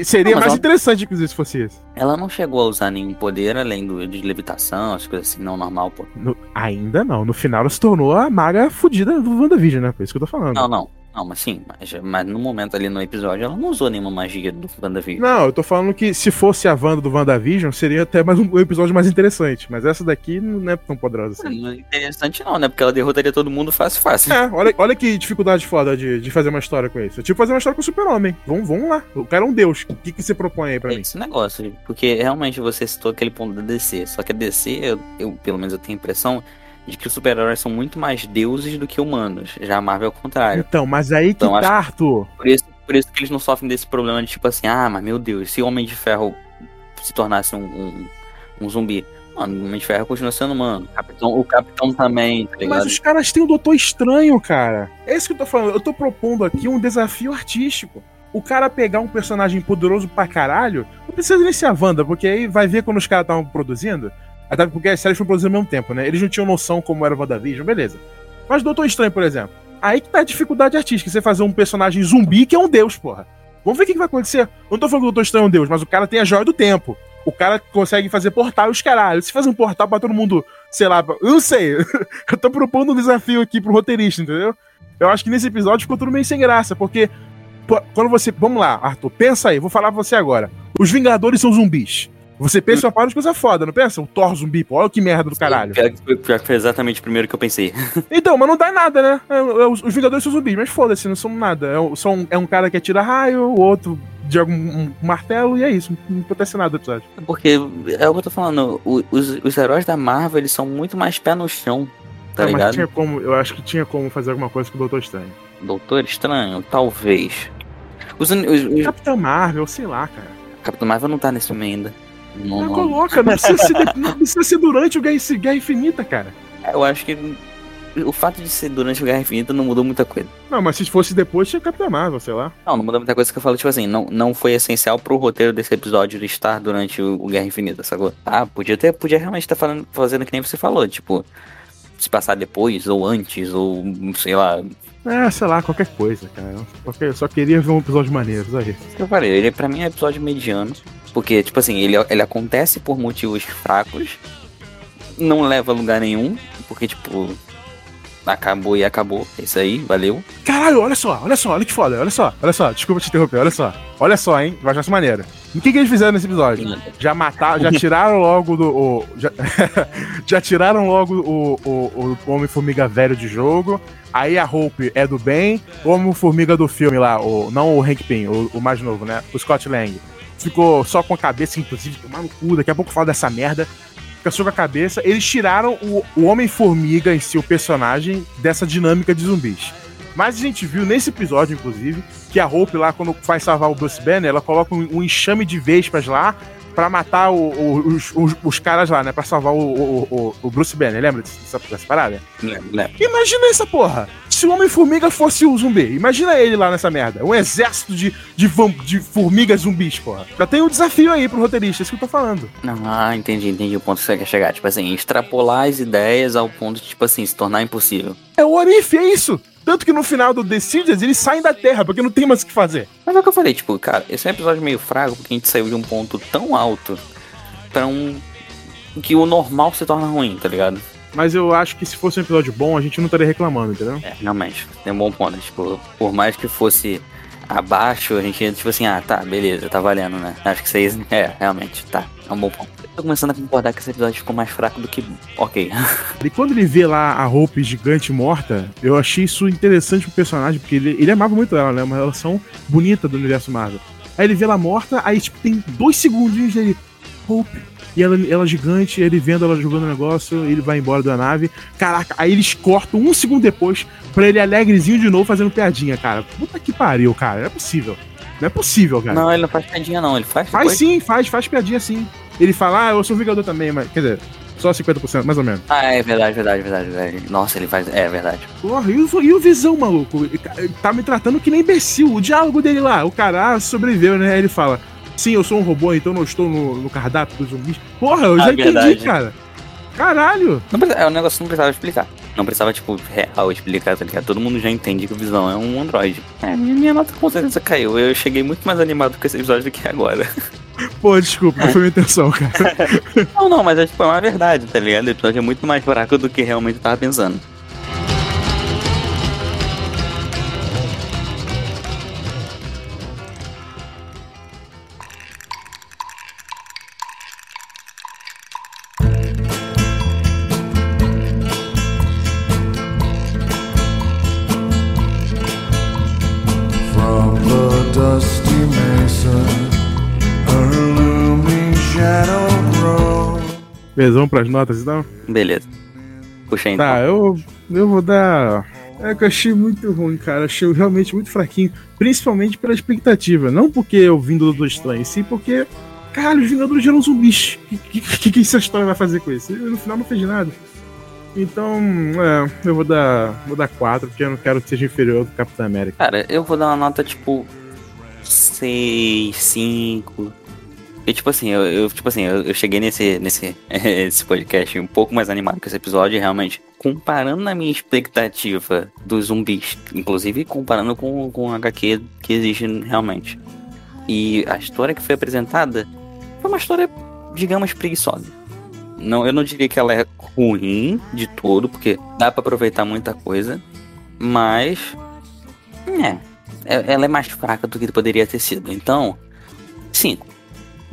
[SPEAKER 2] seria
[SPEAKER 1] Não,
[SPEAKER 2] mais
[SPEAKER 1] ela-
[SPEAKER 2] interessante, inclusive, se fosse isso.
[SPEAKER 1] Ela não chegou a usar nenhum poder além do de levitação, as coisas assim, não normal, pô.
[SPEAKER 2] No- ainda não. No final ela se tornou a maga fudida do WandaVision, né? Por isso que eu tô falando.
[SPEAKER 1] Não, não. Não, mas sim, mas, mas no momento ali no episódio ela não usou nenhuma magia do WandaVision.
[SPEAKER 2] Não, eu tô falando que se fosse a Wanda do WandaVision, seria até mais um, episódio mais interessante. Mas essa daqui não é tão poderosa assim.
[SPEAKER 1] Não é interessante não, né? Porque ela derrotaria todo mundo fácil, fácil.
[SPEAKER 2] É, olha, olha que dificuldade foda de, de fazer uma história com isso. É tipo fazer uma história com o Super-Homem. Vamos, vamos lá. O cara é um deus. O que, que você propõe aí pra
[SPEAKER 1] É
[SPEAKER 2] mim?
[SPEAKER 1] esse negócio, porque realmente você citou aquele ponto da DC. Só que a DC, eu, eu, pelo menos eu tenho a impressão de que os super-heróis são muito mais deuses do que humanos. Já a Marvel é o contrário.
[SPEAKER 2] Então, mas aí que
[SPEAKER 1] Então,
[SPEAKER 2] tá, Arthur.
[SPEAKER 1] Por isso, por isso que eles não sofrem desse problema de tipo assim, ah, mas meu Deus, se o Homem de Ferro se tornasse um, um, um zumbi. Mano, o Homem de Ferro continua sendo humano. O Capitão, o Capitão também, tá ligado?
[SPEAKER 2] Mas os caras têm o Doutor Estranho, cara. É isso que eu tô falando. Eu tô propondo aqui um desafio artístico. O cara pegar um personagem poderoso pra caralho, não precisa nem ser a Wanda, porque aí vai ver quando os caras estavam produzindo. Até porque as séries foram produzindo ao mesmo tempo, né? Eles não tinham noção como era o WandaVision, beleza. Mas Doutor Estranho, por exemplo. Aí que tá a dificuldade artística, você fazer um personagem zumbi que é um deus, porra. Vamos ver o que, que vai acontecer. Eu não tô falando que o Doutor Estranho é um deus, mas o cara tem a joia do tempo. O cara consegue fazer portal e os caralho. Se fazer um portal pra todo mundo, sei lá, eu não sei. [LAUGHS] eu tô propondo um desafio aqui pro roteirista, entendeu? Eu acho que nesse episódio ficou tudo meio sem graça, porque quando você. Vamos lá, Arthur, pensa aí, vou falar pra você agora. Os Vingadores são zumbis. Você pensa uma de coisa foda, não pensa? O Thor zumbi, pô, olha que merda do caralho.
[SPEAKER 1] Pior que, foi, pior que foi exatamente o primeiro que eu pensei. [LAUGHS]
[SPEAKER 2] Então, mas não dá nada, né? É, é, Os os Vingadores são zumbis, mas foda-se, não são nada. É, um- um, é um cara que atira raio, o outro joga um, um martelo e é isso. Não acontece nada no episódio.
[SPEAKER 1] Porque é o que eu tô falando, os, os heróis da Marvel, eles são muito mais pé no chão, tá
[SPEAKER 2] mas
[SPEAKER 1] ligado?
[SPEAKER 2] tinha como, eu acho que tinha como fazer alguma coisa com o Doutor Estranho.
[SPEAKER 1] Doutor Estranho, talvez. Os, os, os-
[SPEAKER 2] Capitão Marvel, sei lá, cara.
[SPEAKER 1] Capitão Marvel não tá nesse filme ainda. Não, não.
[SPEAKER 2] coloca, não precisa, ser, de- não precisa ser durante o Guerra, Guerra Infinita, cara.
[SPEAKER 1] Eu acho que o fato de ser durante o Guerra Infinita não mudou muita coisa.
[SPEAKER 2] Não, mas se fosse depois, tinha Capitão Marvel, sei lá.
[SPEAKER 1] Não, não mudou muita coisa que eu falo, tipo assim, não, não foi essencial pro roteiro desse episódio estar durante o, o Guerra Infinita, sacou? Ah, podia ter, podia realmente estar falando, fazendo que nem você falou, tipo, se passar depois, ou antes, ou sei lá.
[SPEAKER 2] É, sei lá, qualquer coisa, cara. Eu só queria ver um episódio maneiro,
[SPEAKER 1] que eu falei, ele pra mim é um episódio mediano. Porque, tipo assim, ele, ele acontece por motivos fracos, não leva a lugar nenhum, porque, tipo, acabou e acabou. É isso aí, valeu.
[SPEAKER 2] Caralho, olha só, olha só, olha que foda, olha só, olha só, desculpa te interromper, olha só. Olha só, hein, vai achar maneiro. E o que, que eles fizeram nesse episódio? Já mataram, já tiraram logo do. o- já, [LAUGHS] já tiraram logo o, o, o Homem-Formiga velho de jogo. Aí a Hope é do bem. O Homem-Formiga do filme lá, o, não o Hank Pym, o, o mais novo, né? O Scott Lang. Ficou só com a cabeça, inclusive, tomar no cu. Daqui a pouco eu falo dessa merda. Fica só com a cabeça. Eles tiraram o, o Homem-Formiga em si, o personagem, dessa dinâmica de zumbis. Mas a gente viu nesse episódio, inclusive, que a Hope lá, quando vai salvar o Bruce Banner, ela coloca um, um enxame de vespas lá pra matar o- o- os, os- os caras lá, né? Pra salvar o, o- Bruce Banner. Lembra dessa, dessa parada?
[SPEAKER 1] Lembra, lembra.
[SPEAKER 2] Imagina essa porra! Se o Homem-Formiga fosse o zumbi, imagina ele lá nessa merda. Um exército de, de, de formigas zumbis, porra. Já tem um desafio aí pro roteirista, é isso que eu tô falando.
[SPEAKER 1] Não, ah, entendi, entendi o ponto que você quer chegar. Tipo assim, extrapolar as ideias ao ponto de, tipo assim, se tornar impossível.
[SPEAKER 2] É o Orif, é isso! Tanto que no final do Decisions eles saem da Terra, porque não tem mais o que fazer.
[SPEAKER 1] Mas é o que eu falei, tipo, cara, esse é um episódio meio fraco porque a gente saiu de um ponto tão alto pra um. que o normal se torna ruim, tá ligado?
[SPEAKER 2] Mas eu acho que se fosse um episódio bom, a gente não estaria reclamando, entendeu?
[SPEAKER 1] É, realmente, tem um bom ponto. Tipo, por mais que fosse abaixo, a gente ia, tipo assim, ah, tá, beleza, tá valendo, né? Acho que vocês. É, realmente, tá. É um bom ponto. Eu tô começando a concordar que esse episódio ficou mais fraco do que. Ok. [LAUGHS]
[SPEAKER 2] E quando ele vê lá a Hope gigante morta, eu achei isso interessante pro personagem, porque ele, ele amava muito ela, né? Uma relação bonita do universo Marvel. Aí ele vê ela morta, aí tipo, tem dois segundinhos dele. Hope. E ela, ela gigante, ele vendo ela jogando o negócio, ele vai embora da nave. Caraca, aí eles cortam um segundo depois pra ele alegrezinho de novo fazendo piadinha, cara. Puta que pariu, cara. Não é possível. Não é possível, cara.
[SPEAKER 1] Não, ele não faz piadinha, não. Ele faz.
[SPEAKER 2] Faz
[SPEAKER 1] depois?
[SPEAKER 2] sim, faz, faz piadinha sim. Ele fala, ah, eu sou Vingador também, mas. Quer dizer, só 50%, mais ou menos.
[SPEAKER 1] Ah, é verdade, verdade, verdade, verdade. Nossa, ele faz. É verdade.
[SPEAKER 2] Porra, e o, e o Visão, maluco? Ca- ele Tá me tratando que nem imbecil. O diálogo dele lá, o cara ah, sobreviveu, né? Aí ele fala: Sim, eu sou um robô, então não estou no, no cardápio dos zumbis. Porra, eu
[SPEAKER 1] Ah,
[SPEAKER 2] já entendi,
[SPEAKER 1] verdade.
[SPEAKER 2] cara. Caralho.
[SPEAKER 1] Não é um negócio que não precisava explicar. Não precisava, tipo, real explicar, tá ligado? Todo mundo já entende que o Visão é um androide. É, minha, minha nota com certeza caiu. Eu cheguei muito mais animado com esse episódio do que agora. [LAUGHS]
[SPEAKER 2] Pô, desculpa, não foi minha intenção, cara. [LAUGHS]
[SPEAKER 1] Não, não, mas é tipo, é uma verdade, tá ligado? O episódio é muito mais fraco do que realmente eu tava pensando.
[SPEAKER 2] Besão pras notas então?
[SPEAKER 1] Beleza. Puxa aí, então.
[SPEAKER 2] Tá, eu, eu vou dar. É que eu achei muito ruim, cara. Achei realmente muito fraquinho. Principalmente pela expectativa. Não porque eu vim do Doutor Estranho, sim porque. Caralho, os Vingadores eram zumbis. O que, que, que essa história vai fazer com isso? E no final não fez nada. Então, é, eu vou dar. Vou dar 4, porque eu não quero que seja inferior ao do Capitão América.
[SPEAKER 1] Cara, eu vou dar uma nota tipo 6, 5. E tipo assim, eu, eu- tipo assim, eu, eu cheguei nesse, nesse [LAUGHS] esse podcast um pouco mais animado com esse episódio, realmente, comparando a minha expectativa dos zumbis, inclusive comparando com, com o HQ que existe realmente. E a história que foi apresentada foi uma história, digamos, preguiçosa. Não, eu não diria que ela é ruim de todo, porque dá pra aproveitar muita coisa, mas é, é- ela é mais fraca do que poderia ter sido. Então, 5.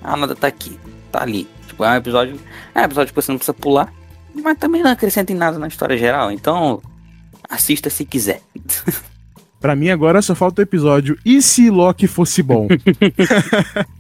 [SPEAKER 1] A nota tá aqui, tá ali. Tipo, é um episódio. É um episódio que você não precisa pular, mas também não acrescenta em nada na história geral. Então, assista se quiser.
[SPEAKER 2] Pra mim agora só falta o episódio E se Loki fosse bom? [LAUGHS]